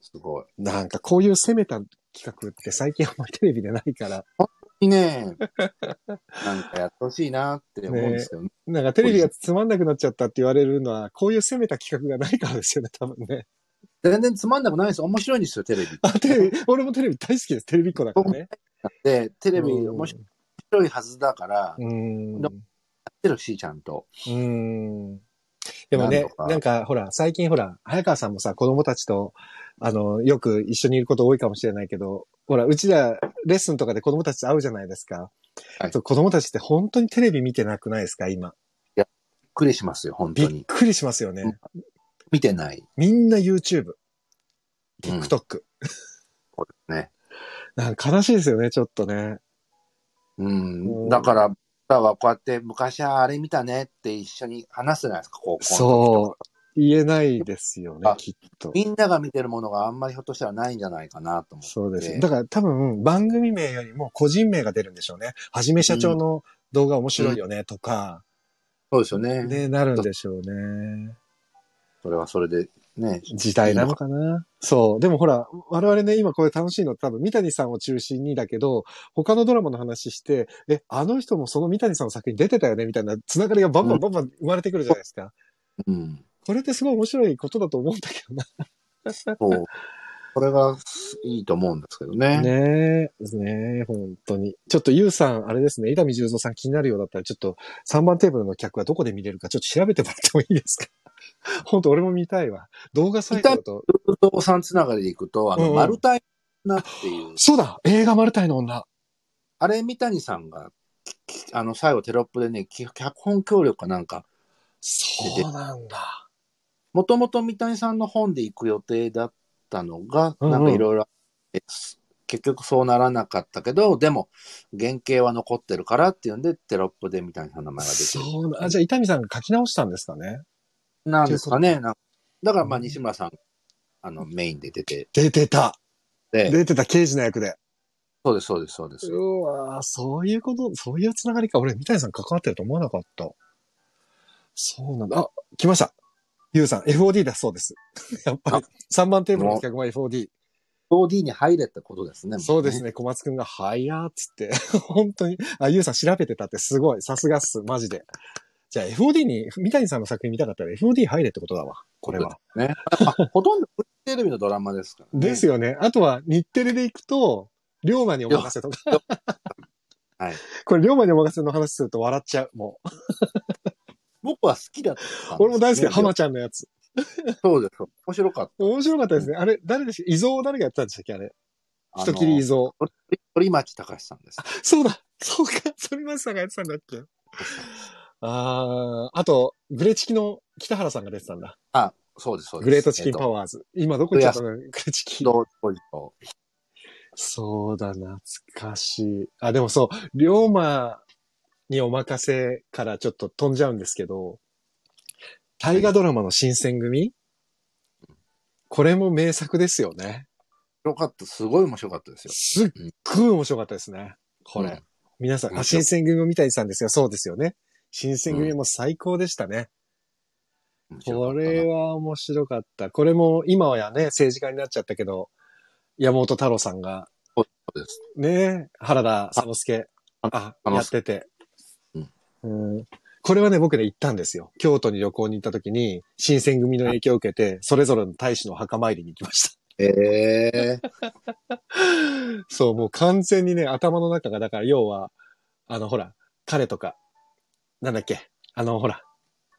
すごい。なんかこういう攻めた企画って最近あんまりテレビでないから、ね なんかやってほしいなって思うんですけどね。なんかテレビがつまんなくなっちゃったって言われるのは、こういう攻めた企画がないからですよね、多分ね。全然つまんなくないですよ。面白いんですよ、テレビ。あ、テレビ、俺もテレビ大好きです。テレビっ子だからね。で、テレビうん面白いはずだから、うーん。やってるし、ちゃんと。うーん。でもねなんかほら、最近ほら、早川さんもさ、子供たちと、あの、よく一緒にいること多いかもしれないけど、ほら、うちら、レッスンとかで子供たちと会うじゃないですか。はいそう子供たちって本当にテレビ見てなくないですか、今？びっくりしますよ、本びっ当に。くりしますよね。見てない。みんな YouTube、うん TikTok。そうですね。なんか悲しいですよね、ちょっとね。ううんん。だから、僕はこうやって昔はあれ見たねって一緒に話すじゃないですか、高校そう。言えないですよねあ、きっと。みんなが見てるものがあんまりひょっとしたらないんじゃないかなと思って。そうです。だから多分番組名よりも個人名が出るんでしょうね。はじめ社長の動画面白いよねとか、そうですよね。ね、なるんでしょうね。それはそれでね。時代なのかなそう。でもほら、我々ね、今これ楽しいの多分三谷さんを中心にだけど、他のドラマの話して、え、あの人もその三谷さんの作品出てたよねみたいなつながりがバンバンバンバン生まれてくるじゃないですか。うん。これってすごい面白いことだと思うんだけどな。そう。これがいいと思うんですけどね。ねえ、ねえ、本当に。ちょっとゆうさん、あれですね、伊丹十三さん気になるようだったら、ちょっと3番テーブルの客はどこで見れるか、ちょっと調べてもらってもいいですか？本当俺も見たいわ。動画サイトだと。不動産つながりでいくと、あの、うんうんマルタイナっていう、そうだ映画マルタイの女。あれ、三谷さんが、あの、最後テロップでね、き脚本協力かなんか、そうなんだ。もともと三谷さんの本で行く予定だったのが、なんかいろいろ結局そうならなかったけど、でも、原型は残ってるからっていうんで、テロップで三谷さんの名前が出てる。そうな、あ、じゃあ伊丹さんが書き直したんですかね？なんですかね。だから、まあ、うん西村さん、あの、メインで出て出てたて、出てた刑事の役で。そうです、そうです、そうです。うわーそういうこと、そういうつながりか。俺、三谷さん関わってると思わなかった。そうなんだ。あ、来ました。ゆうさん、FOD だそうです。やっぱり、3番テーブルの客は FOD。4D に入れってことですね。そうですね、小松くんが、はいやーっつって。本当に。あ、ゆうさん調べてたってすごい。さすがっす。マジで。じゃあ FOD に、三谷さんの作品見たかったら FOD 入れってことだわ。これは。ね。あほとんどフジテレビのドラマですから、ね。ですよね。あとは日テレで行くと、龍馬にお任せとか。はい。これ龍馬にお任せの話すると笑っちゃう。も僕は好きだった。ね、俺も大好き。浜ちゃんのやつ。そうです。面白かった。面白かったですね。あれ、誰でした？伊蔵誰がやってたんでしたっけあれ？人切り伊蔵。鳥町隆さんです。そうだそうか反町さんがやってたんだっけ？あー、あと、グレチキの北原さんが出てたんだ。あ、そうです、そうです。グレートチキンパワワーズ。今どこ行っちゃったの？グレチキ。ー。当時とそうだ、懐かしい。あ、でもそう、龍馬にお任せからちょっと飛んじゃうんですけど、大河ドラマの新選組？これも名作ですよね。よかった。すごい面白かったですよ。すっごい面白かったですね。これ。うん皆さん、新選組を見たいさんですよ。そうですよね。新選組も最高でしたね。面白かったなこれは面白かった。これも今はやね、政治家になっちゃったけど、山本太郎さんが、そうです。ね、原田佐之助、ああ、やってて。うんうんこれはね、僕ね、行ったんですよ。京都に旅行に行った時に、新選組の影響を受けて、それぞれの大使の墓参りに行きました。ええそう、もう完全にね、頭の中が、だから要は、あの、ほら、彼とか、なんだっけ、あの、ほら、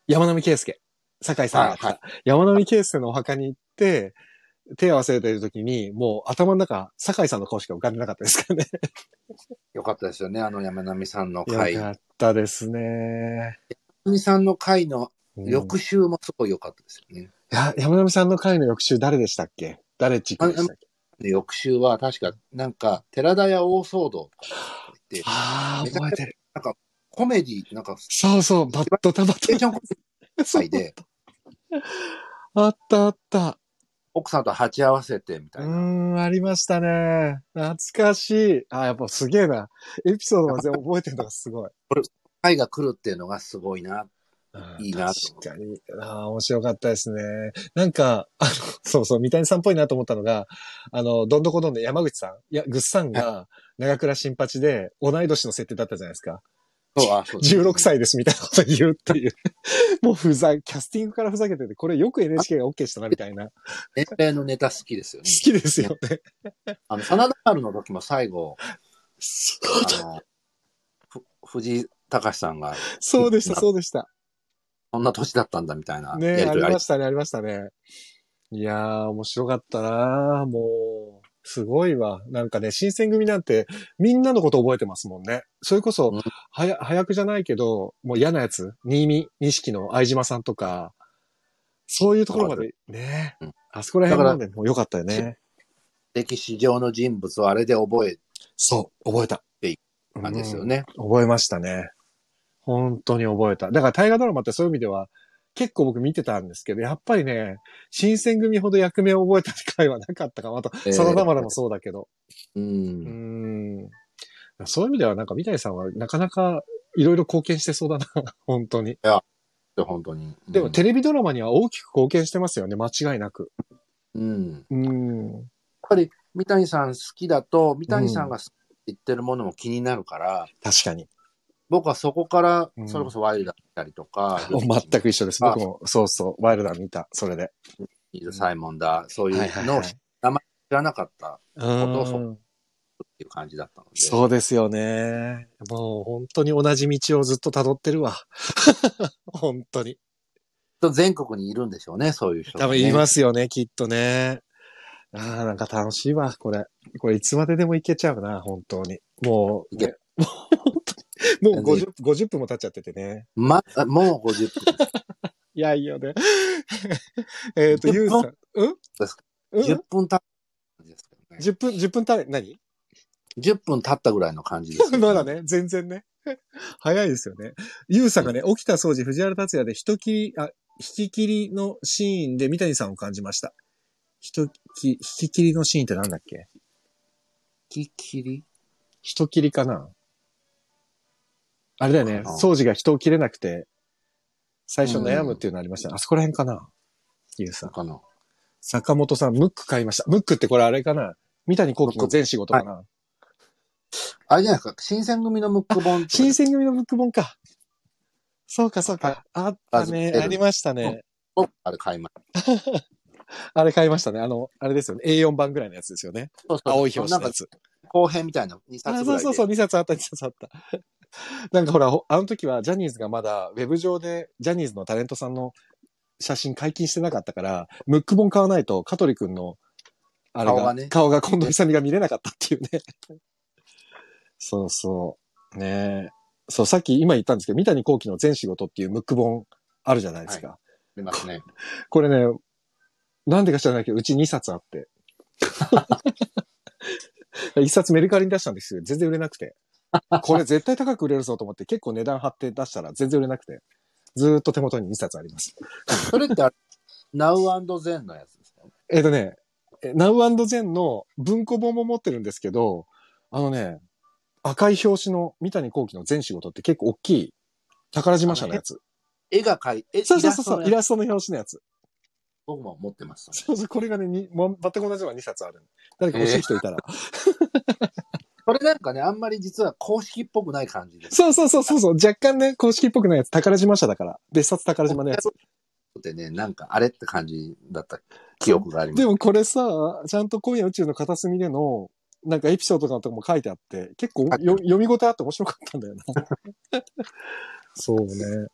山並圭介、酒井さんがやってた、はい山並圭介のお墓に行って、手を合わせてる時に、もう頭の中、酒井さんの顔しか浮かんでなかったですからね。よかったですよね。あの山並さんのよ回。かったですね。山並さんの回のうん翌週もすごい良かったですよね。や山並さんの回の翌週誰でしたっけ？誰チックでしたっけ？で翌週は確か、なんか、寺田屋大騒動って、ああ、覚えてる。コメディ、なんか、スそうそう、バットタバテーションコメディ そう回で、あったあった。奥さんと鉢合わせてみたいな。ん、ありましたね。懐かしい。あ、やっぱすげえな。エピソードまで覚えてるのがすごい。回が来るっていうのがすごいな。うんいいなと確かに。ああ、面白かったですね。なんか、あの、そうそう、三谷さんっぽいなと思ったのが、あの、どんどこどんで山口さん、いや、ぐっさんが長倉新八で同い年の設定だったじゃないですか。そう、あ、そうです16歳ですみたいなこと言うっていう。もうふざ、キャスティングからふざけてて、これよく NHK が OK したなみたいな。好年齢のネタ好きですよね。きですよね。あの、真田丸の時も最後、そうあの、ふ藤井隆さんが、そうでした、そうでした。こんな年だったんだみたいなやねありましたね、ありましたね。いやー、面白かったなーもう、すごいわ。なんかね、新選組なんて、みんなのこと覚えてますもんね。それこそうん、はや、早くじゃないけど、もう嫌なやつ、新見、錦の相島さんとか、そういうところまで、ねうん、あそこら辺までもう良かったよね。歴史上の人物をあれで覚えそう、覚えた。ていたんですよね。うん覚えましたね。本当に覚えた。だから大河ドラマってそういう意味では、結構僕見てたんですけど、やっぱりね、新選組ほど役名を覚えた回はなかったかなと。えー真田丸もそうだけど。う。うんん。そういう意味ではなんか三谷さんはなかなかいろいろ貢献してそうだな。本当に。本当に。でもテレビドラマには大きく貢献してますよね。間違いなく。うん。やっうん。ぱり、三谷さん好きだと、三谷さんが好きって言ってるものも気になるから、確かに。僕はそこからう、んそれこそワイルダー見たりとか、全く一緒です。あ僕も、そうそう、ワイルダー見た。それで。イズ・サイモンだ、そういうはいはいはいのを知らなかったうん。っていう感じだったので。そうですよね。もう本当に同じ道をずっと辿ってるわ。本当に。と全国にいるんでしょうね、そういう人、ね。多分言いますよね、きっとね。ああ、なんか楽しいわ、これ。これいつまででもいけちゃうな、本当に。もう、ね、もう もう 50, 50分も経っちゃっててね。ま、あもう50分いや、いいよね。えっと、10ゆうさん。うん？ですか？うん？10分経った感じですけどね。10分、10分た何？10分経ったぐらいの感じです、まだ。ね、全然ね。早いですよね。ゆうさんがね、起きた掃除、藤原達也で人切り、あ、引き切りのシーンで三谷さんを感じました。人き、引き切りのシーンってなんだっけ？き切り？人切りかな？あれだよね。あ掃除が人を切れなくて、最初悩むっていうのありましたね。あそこら辺かなゆうさん。かな。坂本さん、ムック買いました。ムックってこれあれかな三谷幸喜の全仕事かな、あれじゃないですか、新選組のムック本新選組のムック本か。そうか、そうか。あったね。あありましたね。僕あれ買いました。あれ買いましたね。あの、あれですよね。A4 版ぐらいのやつですよね。そうそう青い表紙のやつ。後編みたいな2冊あぐらいで。そうそうそう、2冊あった、2冊あった。なんかほら、ほあの時はジャニーズがまだウェブ上でジャニーズのタレントさんの写真解禁してなかったから、ムック本買わないと香取くんの、あれが、顔がね顔が近藤勇が見れなかったっていうね。そうそう。ねえそう、さっき今言ったんですけど、三谷幸喜の全仕事っていうムック本あるじゃないですか。ありますね。これね、なんでか知らないけど、うち2冊あって。1冊メルカリに出したんですよ。全然売れなくて。これ絶対高く売れるぞと思って結構値段張って出したら全然売れなくて。ずーっと手元に2冊あります。それってあれ、Now Zen のやつですか？えっ、とね、え Now Zen の文庫本も持ってるんですけど、あのね、赤い表紙の三谷幸喜の全仕事って結構大きい宝島社のやつ。絵が描いて、そうそうそうそう、イイララストの表紙のやつ。僕も持ってます。そうそう、これがね、に全く同じのが2冊ある。誰か欲しい人いたら。これなんかね、あんまり実は公式っぽくない感じです。そうそうそうそうそう、若干ね、公式っぽくないやつ、宝島社だから。別冊宝島のやつ。でね、なんかあれって感じだった記憶があります。でもこれさ、ちゃんと今夜宇宙の片隅での、なんかエピソードとかも書いてあって、結構よ読み応えあって面白かったんだよな。そうね。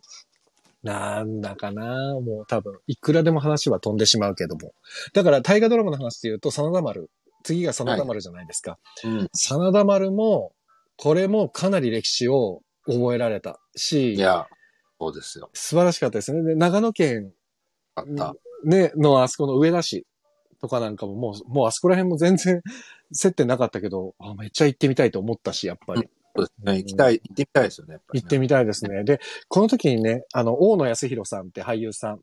なんだかなもう多分、いくらでも話は飛んでしまうけども。だから大河ドラマの話で言うと、真田丸。次が真田丸じゃないですか。うん。真田丸も、これもかなり歴史を覚えられたし、いや、そうですよ。素晴らしかったですね。で長野県あった。ね、のあそこの上田市とかなんかももう、もうあそこら辺も全然 接点なかったけど、あめっちゃ行ってみたいと思ったし、やっぱり。そうですね。行きたい、行ってみたいですよね。ね行ってみたいですね。で、この時にね、あの、大野康弘さんって俳優さん。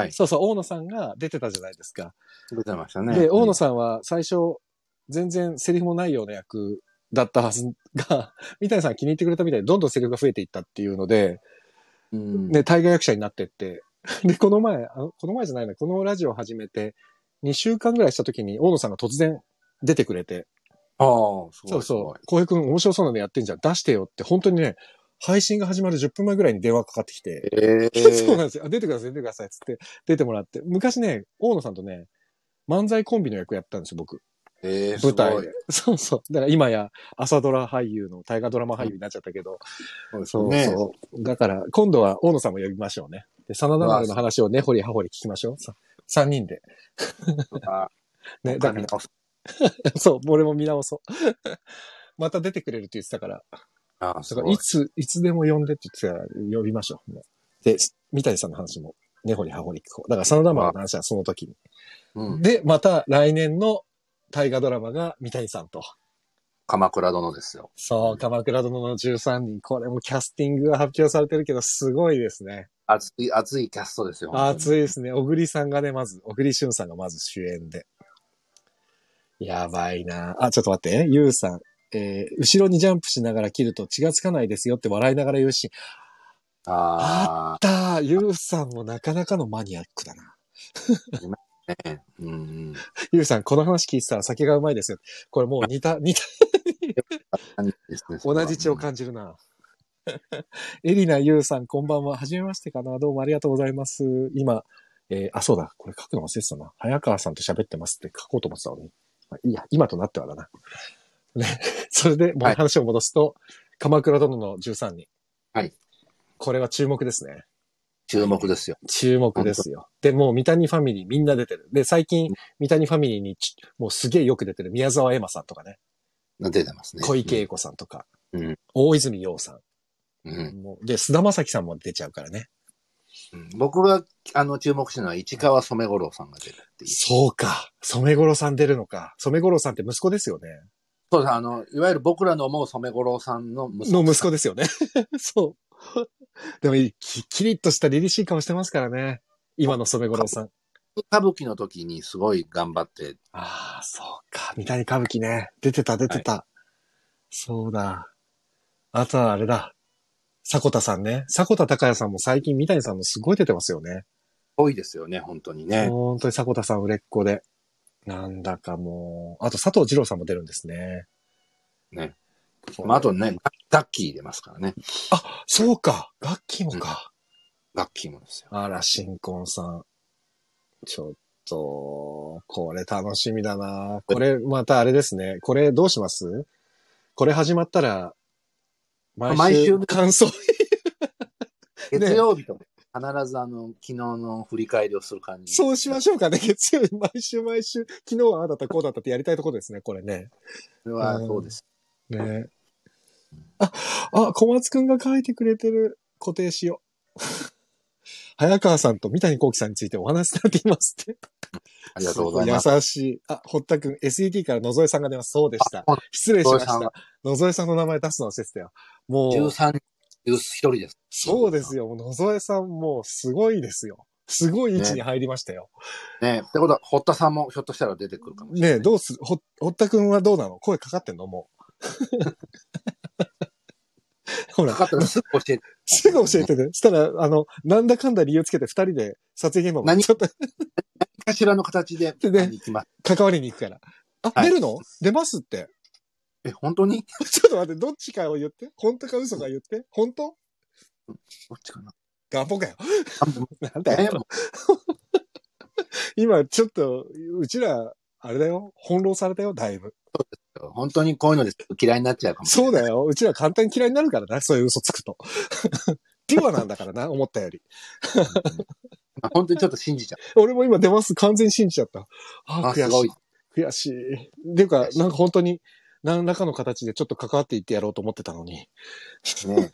はい。そうそう、大野さんが出てたじゃないですか。出てましたね。で、大野ん。さんは最初、全然セリフもないような役だったはずが、三谷さん気に入ってくれたみたいで、どんどんセリフが増えていったっていうので、うん。ね、大河役者になってって、で、この前、あのこの前じゃないな、このラジオを始めて、2週間ぐらいした時に、大野さんが突然出てくれて、ああ。そうそう、浩平くん面白そうなのやってんじゃん、出してよって、本当にね、配信が始まる10分前ぐらいに電話かかってきて、ええ そうなんですよ。あ出てください、出てください、つって、出てもらって。昔ね、大野さんとね、漫才コンビの役やったんですよ、僕。ええ舞台で。そうそう。だから今や朝ドラ俳優の、大河ドラマ俳優になっちゃったけど、そうねそう。だから、今度は大野さんも呼びましょうね。で、真田丸の話をね、掘り葉掘り聞きましょう。さ三人で。あ ね、だから、あ そう、俺も見直そう。また出てくれるって言ってたから、あ、すだい。らいつ、いつでも呼んでって言ってたから、呼びましょう。もうで、三谷さんの話も、根掘り葉掘り聞こう。だから、真田丸の話はその時に。うん。で、また来年の大河ドラマが三谷さんと。鎌倉殿ですよ。そう、鎌倉殿の13人。これもキャスティングが発表されてるけど、すごいですね。熱い、熱いキャストですよ。熱いい。ですね。小栗さんがね、まず、小栗旬さんがまず主演で。やばいなあ、ちょっと待って。ゆうさん。えー後ろにジャンプしながら切ると血がつかないですよって笑いながら言うし、ああったーゆうさんもなかなかのマニアックだな。あ、ね。うんうん。ゆうさん、この話聞いてたら酒がうまいですよ。これもう似た、似た、同じ血を感じるな。エリナ・ユウさん、こんばんは。はじめましてかな。どうもありがとうございます。今、えーあ、そうだ。これ書くの忘れてたな。早川さんと喋ってますって書こうと思ってたのに。まあいいや、今となってはだな。ね。それで、もうはい話を戻すと、鎌倉殿の13人。はい。これは注目ですね。注目ですよ。注目ですよ。で、もう三谷ファミリーみんな出てる。で、最近、三谷ファミリーにちもうすげえよく出てる宮沢エマさんとかね。出てますね。小池栄子さんとか。うん大泉洋さうんん。もうで、菅田将暉さんも出ちゃうからね。うん僕が、あの、注目してるのは市川染五郎さんが出るっていう。そうか。染五郎さん出るのか。染五郎さんって息子ですよね。そうです。あの、いわゆる僕らの思う染五郎さんの息子。の息子ですよね。そう。でもいい、き、キリッとした凛々しい顔してますからね。今の染五郎さん。歌舞伎の時にすごい頑張って、ああ、そうか。三谷歌舞伎ね。出てた、出てた。そうだ。あとはあれだ。迫田さんね。迫田孝也さんも最近三谷さんのすごい出てますよね。多いですよね、本当にね。本当に迫田さん売れっ子で。なんだかもう。あと佐藤二郎さんも出るんですね。ね。まあ、あとね、ガッキー出ますからね。あ、そうか。楽器もか。ガッキーもですよ。あら、新婚さん。ちょっと、これ楽しみだなこれ、またあれですね。これどうします？これ始まったら、毎週、毎週感想。月曜日と必ずあの、昨日の振り返りをする感じ。そうしましょうかね。月曜日、毎週毎週、昨日はああだったこうだったってやりたいところですね、これね。それはそうです。ねあ、あ、小松くんが書いてくれてる。固定しよう。早川さんと三谷幸喜さんについてお話しされていますって。ありがとうございます。優しい。あ、堀田くん、SET から野添さんが出ます。そうでしたあ。失礼しました野添さんの名前出すの忘れてたよ。もう、13、11人です。そうですよ。野添さんもうすごいですよ。すごい位置に入りましたよ。ね。ってことは、堀田さんもひょっとしたら出てくるかもしれない。ねえ、どうす、ほ、堀田くんはどうなの？声かかってんの？もう。ほらか、かったらすぐ教えて。すぐ教えてね。したら、あの、なんだかんだ理由つけて二人で撮影現場も何？ちょっとかしらの形で、でね。関わりに行くから。あ、はい出るの？出ますって。え、本当に？ちょっと待って、どっちかを言って。本当か嘘か言って。本当？どっちかな？ガンポかよ。なんだよ。今、ちょっと、うちら、あれだよ。翻弄されたよ、だいぶ。う本当にこういうのです嫌いになっちゃうかも。そうだよ。うちら簡単に嫌いになるからな。そういう嘘つくと。ピュアなんだからな、思ったより。まあ本当にちょっと信じちゃ俺も今出ます。完全に信じちゃった。う。あ、あ、悔しい。。悔しい。っていうか、なんか本当に、何らかの形でちょっと関わっていってやろうと思ってたのに。ね。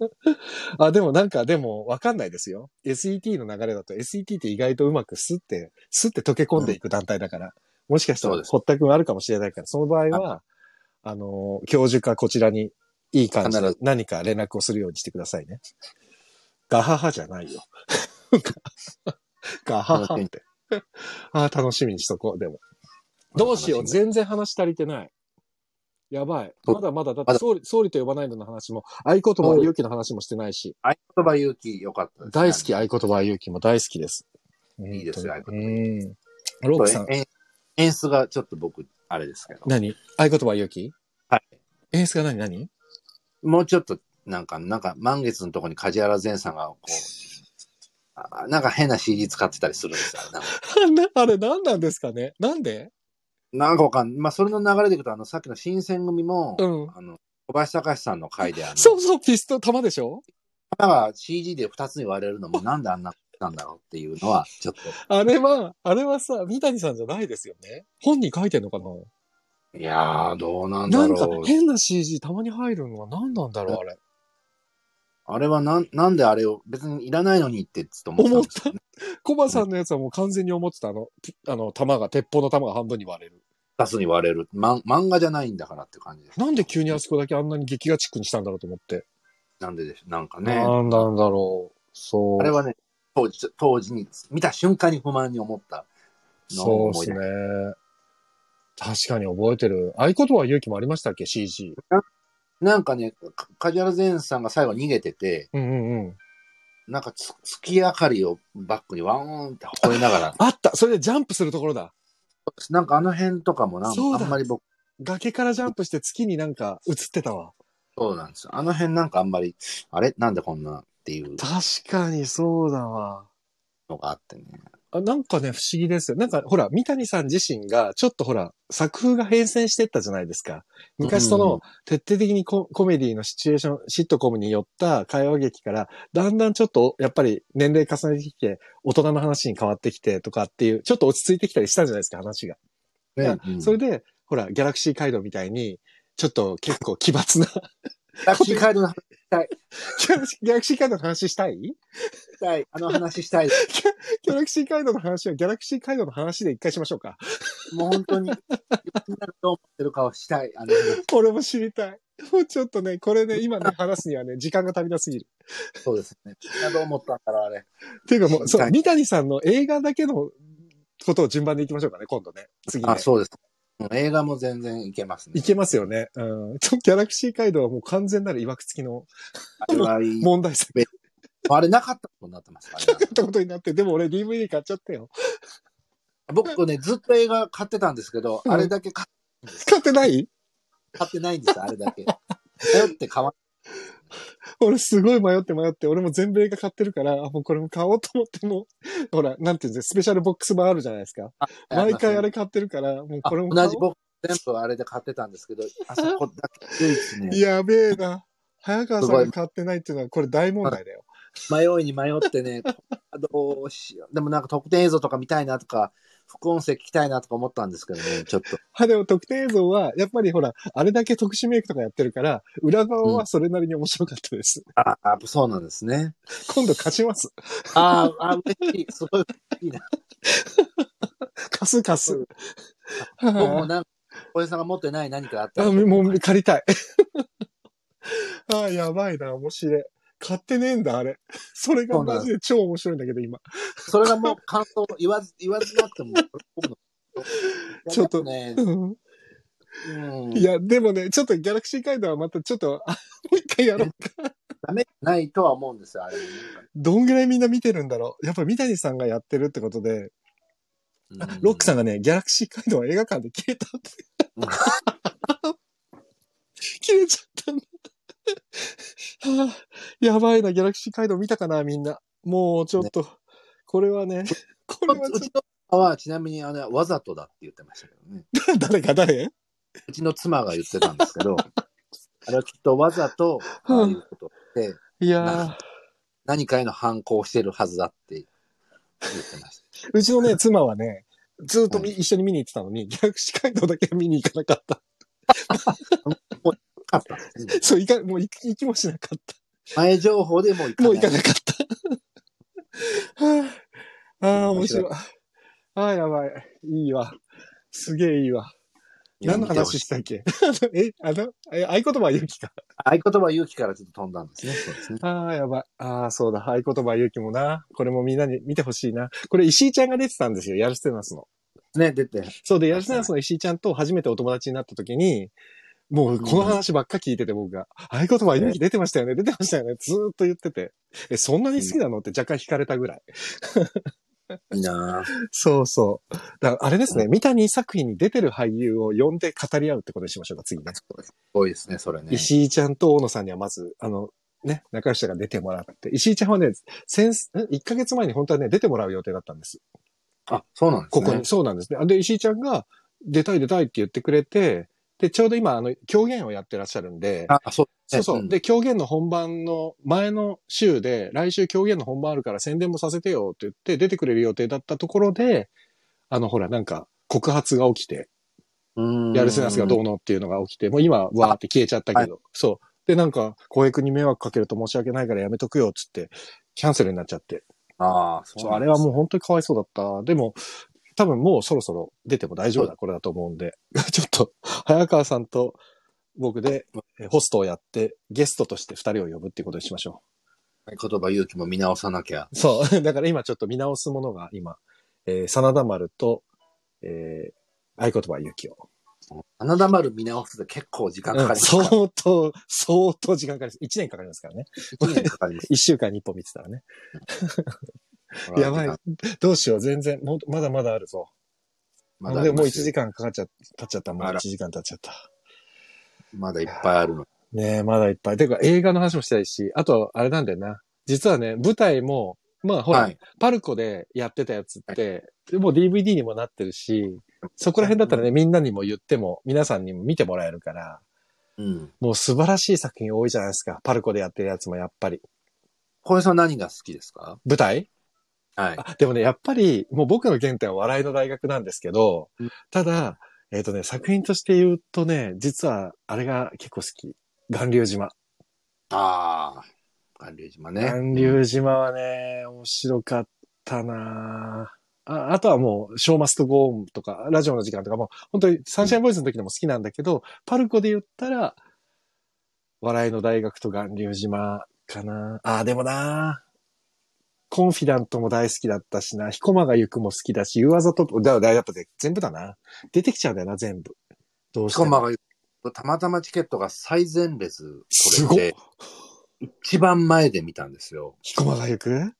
あ、でもなんか、でもわかんないですよ。SET の流れだと SET って意外とうまくスッて、スッて溶け込んでいく団体だから、もしかしたらそうです堀田くんあるかもしれないから、その場合は、あの、教授かこちらにいい感じで何か連絡をするようにしてくださいね。ガハハじゃないよ。ガハハって。あ楽しみにしとこう、でも。どうしよう、全然話足りてない。やばい。まだまだ、だって総理、総理と呼ばないのの話も、合言葉勇気の話もしてないし、合言葉勇気良かったです、大好き合言葉勇気も大好きです。いいですよ本当に。うん。ロックさん、演演出がちょっと僕、あれですけど。何？合言葉勇気？はい。演出が何？何？もうちょっと、なんか、なんか、満月のとこに梶原善さんが、こう、あなんか変な CG 使ってたりするんですよ。あれ何なんですかね？なんで？なんかわかん。まあ、それの流れでいくと、あの、さっきの新選組も、うんあの、小林隆さんの回で、あの、そうそう、ピストル玉でしょ？弾が CG で2つに割れるのもなんであんななんだろうっていうのは、ちょっと、あれは、あれはさ、三谷さんじゃないですよね？本に書いてんのかな？いやー、どうなんだなんかろう。変な CG たまに入るのは何なんだろうあれ。あれはなん、なんであれを別にいらないのにってずっと思ってたんですよね。コバさんのやつはもう完全に思ってたあの、ピあの、弾が、鉄砲の弾が半分に割れる。2つに割れる。ま、漫画じゃないんだからって感じです。なんで急にあそこだけあんなに劇画チックにしたんだろうと思って。なんででしょなんかね。なんなんだろう。そう。あれはね、当時、当時に、見た瞬間に不満に思ったそうですね。確かに覚えてる。合言葉勇気もありましたっけ ?CG。なんかね、か梶原善さんが最後逃げてて、うんうんうん。なんかつ月明かりをバックにワーンって吠えながら、あったそれでジャンプするところだ。なんかあの辺とかもなんかそうだあんまり僕、崖からジャンプして月になんか映ってたわ。そうなんですよ。あの辺なんかあんまり、あれ？なんでこんな？っていう確かにそうだわ。のがあってね。あなんかね、不思議ですよ。なんか、ほら、三谷さん自身が、ちょっとほら、作風が変遷してったじゃないですか。昔その、うん徹底的にココメディのシチュエーション、シットコムによった会話劇から、だんだんちょっと、やっぱり年齢重ねてきて、大人の話に変わってきてとかっていう、ちょっと落ち着いてきたりしたんじゃないですか、話が。ねうんそれで、ほら、ギャラクシー街道みたいに、ちょっと結構奇抜な、ラッキーカードの話 ギャラクシーギャラクシー街道の話したい？したい。あの話したい。ギャラクシー街道の話はギャラクシー街道の話で一回しましょうか。もう本当に、みんながどう思ってるかをしたい。あの話俺も知りたい。もうちょっとね、これね、今ね、話すにはね、時間が足りなすぎる。そうですね。みんなどう思ったんだろう、あれ。っていうかもう、そう、はい三谷さんの映画だけのことを順番でいきましょうかね、今度ね。次ねあ、。そうです。うん映画も全然いけますね。いけますよね。うん。ちょギャラクシー街道はもう完全なる曰く付きのあれはいい問題作あれなかったことになってますからね。ってことになって、でも俺 DVD 買っちゃったよ。僕ね、ずっと映画買ってたんですけど、うんあれだけ買買ってない？買ってないんですよ、あれだけ。迷って買わ 俺すごい迷って迷って、俺も全部映画買ってるから、あもうこれも買おうと思っても、ほら、なんていうんですか、スペシャルボックス版あるじゃないですか。毎回あれ買ってるから、もうあこれも買おう同じ僕、全部あれで買ってたんですけど、あそ こだけ唯一ね、やべえな。早川さんが買ってないっていうのは、これ大問題だよ。迷いに迷ってね、どうしよう。でもなんか特典映像とか見たいなとか、副音声聞きたいなとか思ったんですけどね、ちょっと。は、でも特典映像は、やっぱりほら、あれだけ特殊メイクとかやってるから、裏側はそれなりに面白かったです。ああ、そうなんですね。今度貸します。ああ、あ嬉しい。すごい嬉しいな。貸す貸す。僕もはなんか、小江さんが持ってない何かあっいあたら。もう借りたい。ああ、やばいな、面白い。買ってねえんだ、あれ。それがマジで超面白いんだけど、今。それがもう感想言わず、言わずなくても。ちょっといやでうんうん、いや、でもね、ちょっとギャラクシー街道はまたちょっと、あもう一回やろうか。ダメないとは思うんですよ、あれもどんぐらいみんな見てるんだろう。やっぱ三谷さんがやってるってことで、なんか。ロックさんが。がね、ギャラクシー街道は映画館で消えたって。消えちゃったんだ。はあ、やばいな、ギャラクシー街道見たかな、みんな。もうちょっと、これはね、これはちうちの妻はちなみにあのわざとだって言ってましたけどね。ょっと、誰か誰？うちの妻が言ってたんですけど、あれはきっとわざと、ああいうことで、いや何かへの反抗をしてるはずだって言ってました。ー、うちのね、妻はね、ずっとみ一緒に見に行ってたのに、ギャラクシー街道だけは見に行かなかった。あったんですねそう、行か、もう行き行きもしなかった。前情報でもう行か。もう行かなかった。は あ、ああ、面白い。ああ、やばい。いいわ。すげえいいわ。何の話したっけ？え、あの、え合言葉は勇気か。合言葉勇気からちょっと飛んだんですね。そうですね。ああ、やばい。ああ、そうだ。合言葉は勇気もな。これもみんなに見てほしいな。これ石井ちゃんが出てたんですよ。ヤルステナスの。ね、出て。そうで、ヤルステナスの石井ちゃんと初めてお友達になった時に、もうこの話ばっか聞いてて僕が、合言葉勇気出てましたよね、出てましたよね、ずーっと言ってて、え、そんなに好きなの？って若干惹かれたぐらい。いいなぁそうそう。だあれですね、三谷作品に出てる俳優を呼んで語り合うってことにしましょうか、次ね。すごいですね、それね。石井ちゃんと大野さんにはまず、あの、ね、仲良しが出てもらって。石井ちゃんはね、先、1ヶ月前に本当はね、出てもらう予定だったんです。あ、そうなんですね。ここに。そうなんですね。で、石井ちゃんが、出たい出たいって言ってくれて、で、ちょうど今、あの、狂言をやってらっしゃるんで、あ、そうそうそう。んで、狂言の本番の前の週で、来週狂言の本番あるから宣伝もさせてよって言って出てくれる予定だったところで、あの、ほら、なんか、告発が起きて、うんやるせなすがどうのっていうのが起きて、もう今、わーって消えちゃったけど、そう。で、なんか、浩平君に迷惑かけると申し訳ないからやめとくよ、つって、キャンセルになっちゃって。ああ、そう、そうあれはもう本当にかわいそうだった。でも、多分もうそろそろ出ても大丈夫なこれだと思うんで、ちょっと、早川さんと僕でえホストをやって、ゲストとして二人を呼ぶっていうことにしましょ言葉勇気も見直さなきゃ。う。そう。だから今ちょっと見直すものが今、えー、真田丸と、えー、合言葉勇気を。花田丸見直すと結構時間かかりますから。相当、相当時間かかります。一年かかりますからね。一年かかります。一週間に一本見てたらね。やばい。どうしよう。全然、もうまだまだあるぞ。まだあでももう1りますよ時間かかっちゃ、経っちゃった。もうあら1時間経っちゃった。まだいっぱいあるの。ねえ、まだいっぱい。てか映画の話もしたいし、あと、あれなんだよな。実はね、舞台も、まあほら、はい。パルコでやってたやつって、もう DVD にもなってるし、そこら辺だったらね、みんなにも言っても、皆さんにも見てもらえるから、うん。もう素晴らしい作品多いじゃないですか。パルコでやってるやつもやっぱり。小江さん何が好きですか？舞台？はい。あでもね、やっぱり、もう僕の原点は笑いの大学なんですけどうん、ただ、えっ、とね、作品として言うとね、実はあれが結構好き。巌流島。ああ。巌流島ね。巌流島はね、面白かったなああとはもう、ショーマストゴーンとか、ラジオの時間とかも、本当にサンシャインボーイズの時でも好きなんだけど、パルコで言ったら、笑いの大学と巌流島かなああ、でもなコンフィダントも大好きだったしな、彦間が行くも好きだし、湯技と、だ、だ、やっぱね、全部だな。出てきちゃうんだよな、全部。どうしても。しかもたまたまチケットが最前列、すご一番前で見たんですよ。彦間が行く？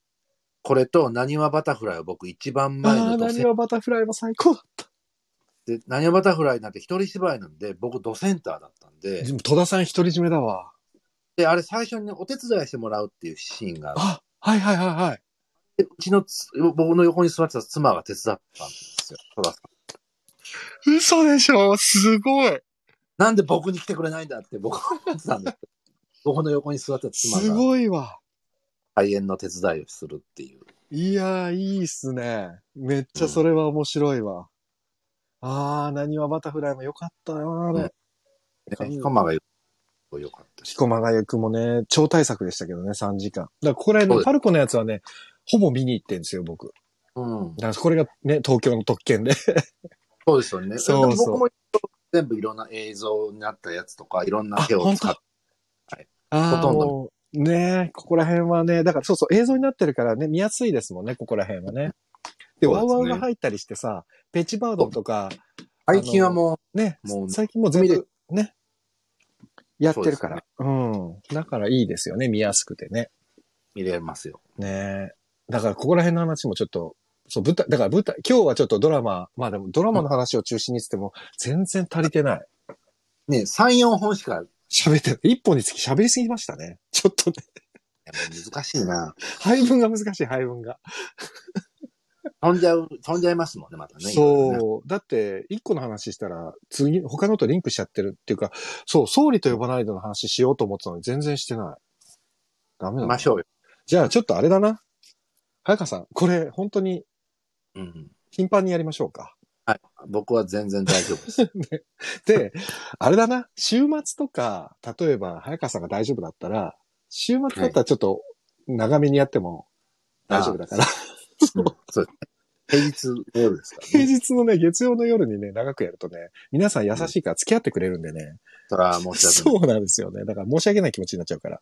これと、なにわバタフライを僕一番前ああ、のドセン何はバタフライも最高だった。で、なにわバタフライなんて一人芝居なんで、僕ドセンターだったんでで、も戸田さん独り占めだわ。で、あれ最初にお手伝いしてもらうっていうシーンがあってあ、はいはいはいはい。でうちのつ、僕の横に座ってた妻が手伝ったんですよ。戸田さん嘘でしょ？すごい。なんで僕に来てくれないんだって僕は思ってたんです僕の横に座ってた妻すがごいわ。開演の手伝いをするっていう。いやー、いいっすね。めっちゃそれは面白いわ。あー、何はバタフライもよかったよ、あれ。ね、彦間がよよかったし。彦間が行くもね、超大作でしたけどね、3時間。だからここら辺のパルコのやつはね、ほぼ見に行ってんですよ、僕。うん。だからこれがね、東京の特権で。そうですよね。そうそう僕も全部いろんな映像になったやつとか、いろんな手を使って、あほとんどもうねここら辺はね、だからそうそう、映像になってるからね、見やすいですもんね、ここら辺はね。で、ワウワウが入ったりしてさ、ペッチバードンとか、最近はもね、もう最近もう全部ね、やってるから。うん。だからいいですよね、見やすくてね。う見れますよ。ねだからここら辺の話もちょっと、そう、舞台、だから舞台、今日はちょっとドラマ、まあでもドラマの話を中心にしても全然足りてない。ね、3、4本しか、い喋って、一本につき喋りすぎましたね。ちょっとね、難しいな。配分が難しい、配分が。飛んじゃう、飛んじゃいますもんね、またね。そう。だって、一個の話したら、次、他のとリンクしちゃってるっていうか、そう、総理と呼ばないでの話しようと思ってたのに全然してない。ダメだましょうよ。じゃあ、ちょっとあれだな。早川さん、これ、本当にうん。頻繁にやりましょうか。はい。僕は全然大丈夫です。で、あれだな。週末とか、例えば、早川さんが大丈夫だったら、週末だったらちょっと長めにやっても大丈夫だから。うんそう。平日の夜ですから平ね。日のね、月曜の夜にね、長くやるとね、皆さん優しいから付き合ってくれるんでね。それは申し訳ない。そうなんですよね。だから申し訳ない気持ちになっちゃうから。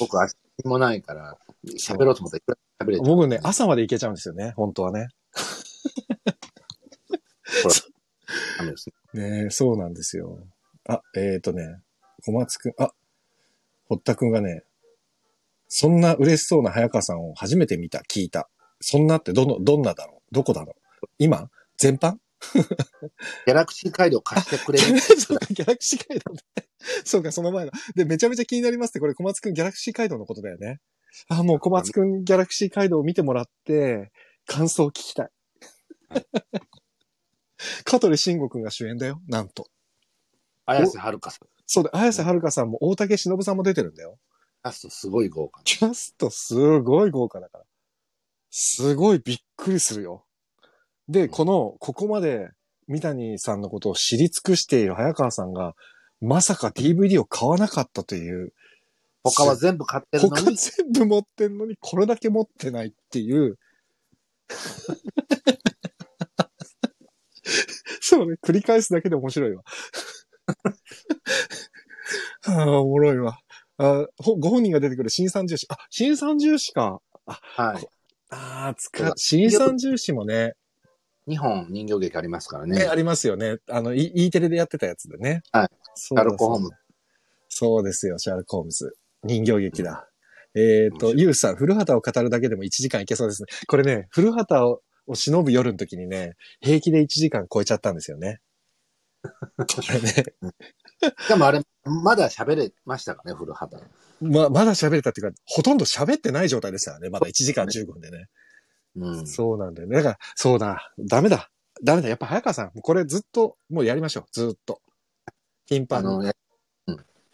僕は足もないから、喋ろうと思ったらいくら喋れちゃう僕ね、朝まで行けちゃうんですよね、本当はね。これダメですね。ねそうなんですよ。あ、えっ、ー、とね、小松くん、あ、堀田くんがね、そんな嬉しそうな早川さんを初めて見た、聞いた。そんなってどの、どんなだろう？どこだろう？今？全般？ギャラクシー街道貸してくれる？そうか、ギャラクシー街道ね。そうか、その前だ。で、めちゃめちゃ気になりますって、これ小松くんギャラクシー街道のことだよね。あ、もう小松くんギャラクシー街道を見てもらって、感想を聞きたい。香取慎吾くんが主演だよ、なんと。綾瀬はるかさん。そうで、綾瀬はるかさんも大竹しのぶさんも出てるんだよ。キャストすごい豪華。キャストすごい豪華だから。すごいびっくりするよ。で、この、ここまで三谷さんのことを知り尽くしている早川さんが、まさか DVD を買わなかったという、他は全部買ってるの他に、全部持ってんのにこれだけ持ってないっていう。そうね、繰り返すだけで面白いわ。ああ、おもろいわ。あほご本人が出てくる新三重視。あ、新三重視か。はい。ああ、つか、新三重視もね、2本人形劇ありますからね、ね。ありますよね。あの、E E テレでやってたやつでね。はい。そうだシャーロックホームズそうですよ、シャーロック・ホームズ。人形劇だ。えっ、と、面白いユウさん、古畑を語るだけでも1時間いけそうですね。これね、古畑をを忍ぶ夜の時にね、平気で1時間超えちゃったんですよね。これね、でもあれ、まだ喋れましたかね、古畑。ま、まだ喋れたっていうか、ほとんど喋ってない状態でしたよね。まだ1時間15分でね。うん。そうなんだよね。だから、そうだ。ダメだ。ダメだ。やっぱ早川さん、これずっと、もうやりましょう。ずっと。頻繁に。あの、や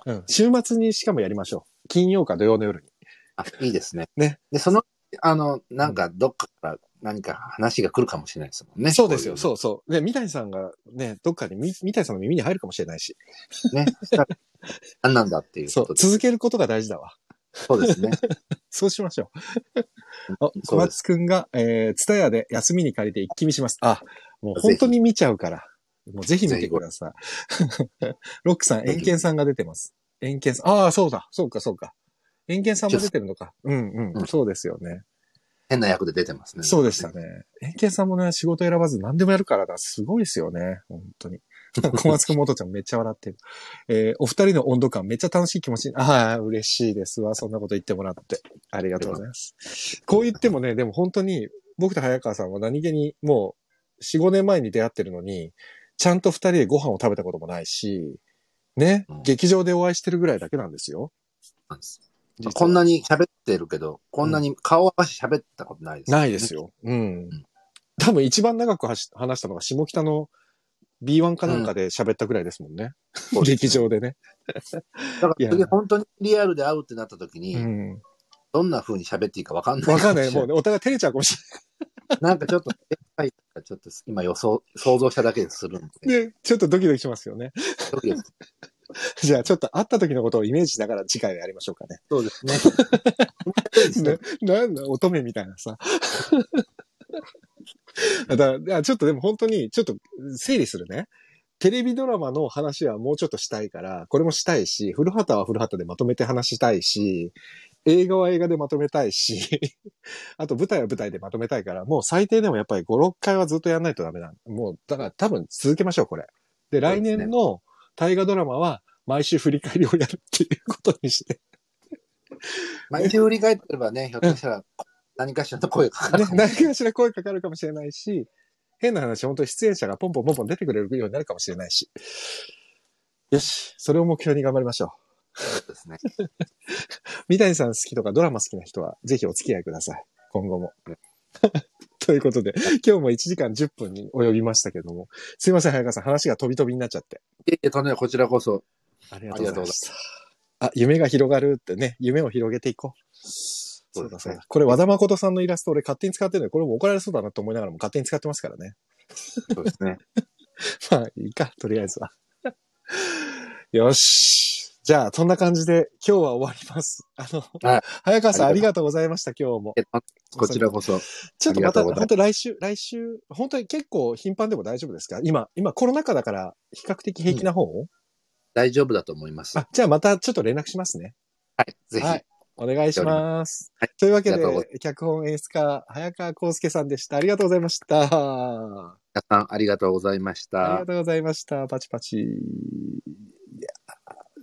うん。週末にしかもやりましょう。金曜か土曜の夜に。あいいですね。ね。で、その、あの、なんか、どっかから何か話が来るかもしれないですもんね。そうですよ。こそうそう。で、三谷さんがね、どっかにみ、三谷さんの耳に入るかもしれないし。ね。何なんだっていうそう。続けることが大事だわ。そうですね。そうしましょう。あ、小松くんが、えー、ツタヤで休みに借りて一気見します。あ、もう本当に見ちゃうから。もうぜひ見てください。ロックさん、エンケンさんが出てます。エンケンさん、ああ、そうだ、そうか、そうか。エンケンさんも出てるのか。うんうん、うんそうですよね。変な役で出てますね。そうでしたね。エンケンさんもね、仕事選ばず何でもやるからだ。すごいですよね。本当に。小松くん元ちゃんめっちゃ笑ってる。えーお二人の温度感めっちゃ楽しい気持ちに。ああ、嬉しいですわ。そんなこと言ってもらって。ありがとうございます。こう言ってもね、でも本当に、僕と早川さんは何気にもう、4、5年前に出会ってるのに、ちゃんと二人でご飯を食べたこともないし、ね、うん劇場でお会いしてるぐらいだけなんですよ。こんなに喋ってるけど、こんなに顔合わせ喋ったことないです、ないです。よ。うん。多分一番長くはし話したのが下北の B1 かなんかで喋ったぐらいですもんね。そうです劇場でね。だから次本当にリアルで会うってなった時に、うん。どんな風に喋っていいかわかんない。わかんない。もうね、お互い照れちゃうかもしなんかちょっと、はいちょっと今予想、想像しただけでするんで。れない。で、ちょっとドキドキしますよね。ドキドキ じゃあちょっと会った時のことをイメージしながら次回やりましょうかね。そうですね。な、なんだ、乙女みたいなさ。だちょっとでも本当に、ちょっと整理するね。テレビドラマの話はもうちょっとしたいから、これもしたいし、古畑は古畑でまとめて話したいし、映画は映画でまとめたいし、あと舞台は舞台でまとめたいから、もう最低でもやっぱり5、6回はずっとやんないとダメなの。もう、だから多分続けましょう、これ。で、来年の大河ドラマは毎週振り返りをやるっていうことにして。毎週振り返ってればね、ひょっとしたら何かしらの声がかかるね、何かしら声かかるかもしれないし、変な話、本当に出演者がポンポンポンポン出てくれるようになるかもしれないし。よし、それを目標に頑張りましょですね。う。三谷さん好きとかドラマ好きな人は、ぜひお付き合いください。今後も。ということで、今日も1時間10分に及びましたけども、すいません、早川さん、話が飛び飛びになっちゃって。いえいえ、とね、こちらこそ。ありがとうございました。あ、夢が広がるってね、夢を広げていこう。そうだそうだ。これ和田誠さんのイラスト俺勝手に使ってるので、これも怒られそうだなと思いながらも勝手に使ってますからね。そうですね。まあ、いいか、とりあえずは。よし。じゃあ、そんな感じで今日は終わります。あの、はい早川さんあありがとうございました、今日も。えこちらこそ。ちょっとまた、本当来週、来週、本当に結構頻繁でも大丈夫ですか？今、今コロナ禍だから比較的平気な方、大丈夫だと思います。はあ、じゃあまたちょっと連絡しますね。い。ぜひ。はいお願いします。はいというわけで、脚本演出家、早川康介さんでした。ありがとうございました。あ皆さんありがとうございましたりが。とうございました。パチパチ。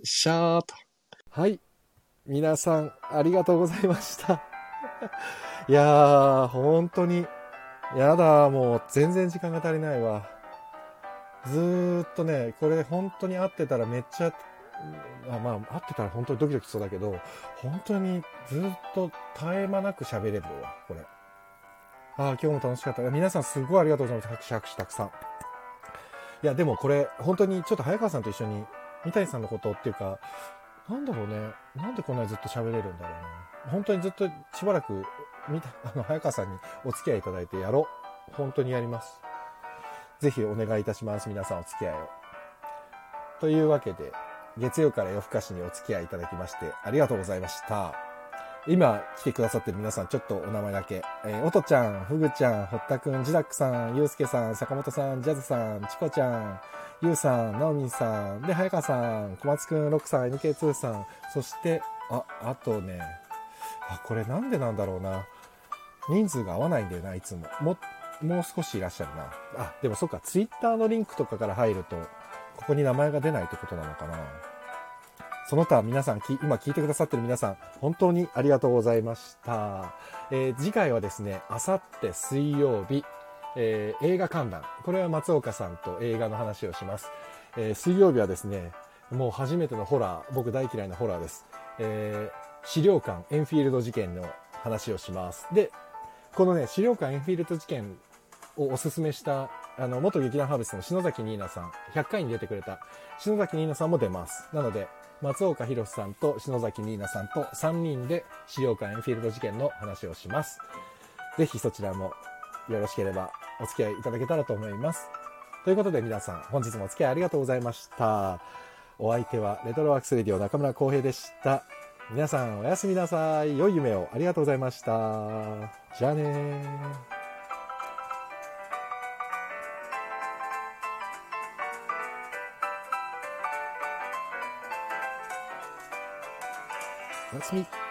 シャーと。はい。皆さん、ありがとうございました。いやー、本当に、やだ、もう全然時間が足りないわ。ずーっとね、これ本当に合ってたらめっちゃ、あまあ、合ってたら本当にドキドキしそうだけど、本当にずーっと絶え間なく喋れるわ、これ。ああ、今日も楽しかった。皆さんすごいありがとうございます。拍手拍手たくさん。いや、でもこれ、本当にちょっと早川さんと一緒に、三谷さんのことっていうか、なんだろうね。なんでこんなにずっと喋れるんだろうな。本当にずっとしばらく、見た、あの、早川さんにお付き合いいただいてやろう。本当にやります。ぜひお願いいたします。皆さんお付き合いを。というわけで、月曜から夜更かしにお付き合いいただきまして、ありがとうございました。今来てくださってる皆さん、ちょっとお名前だけ。えー、おとちゃん、ふぐちゃん、ほったくん、ジダックさん、ゆうすけさん、坂本さん、ジャズさん、チコちゃん、ゆうさん、なおみんさん、で、早川さん、小松くん、ロックさん、NK2 さん、そして、あ、あとね、あ、これなんでなんだろうな。人数が合わないんだよな、いつも。も、もう少しいらっしゃるな。あ、でもそっか、ツイッターのリンクとかから入ると、ここに名前が出ないってことなのかな。その他皆さん、今聞いてくださってる皆さん、本当にありがとうございました。えー次回はですね、あさって水曜日、えー映画観覧。これは松岡さんと映画の話をします。えー水曜日はですね、もう初めてのホラー、僕大嫌いなホラーです。え資料館エンフィールド事件の話をします。で、このね、資料館エンフィールド事件をおすすめした、あの、元劇団ハーベストの篠崎ニーナさん、100回に出てくれた篠崎ニーナさんも出ます。なので、松岡弘さんと篠崎ニーナさんと3人で資料館エンフィールド事件の話をします。ぜひそちらもよろしければお付き合いいただけたらと思います。ということで皆さん、本日もお付き合いありがとうございました。お相手はレトロワークスレディオ中村浩平でした。皆さんおやすみなさい。良い夢をありがとうございました。じゃあねー。おやすみ。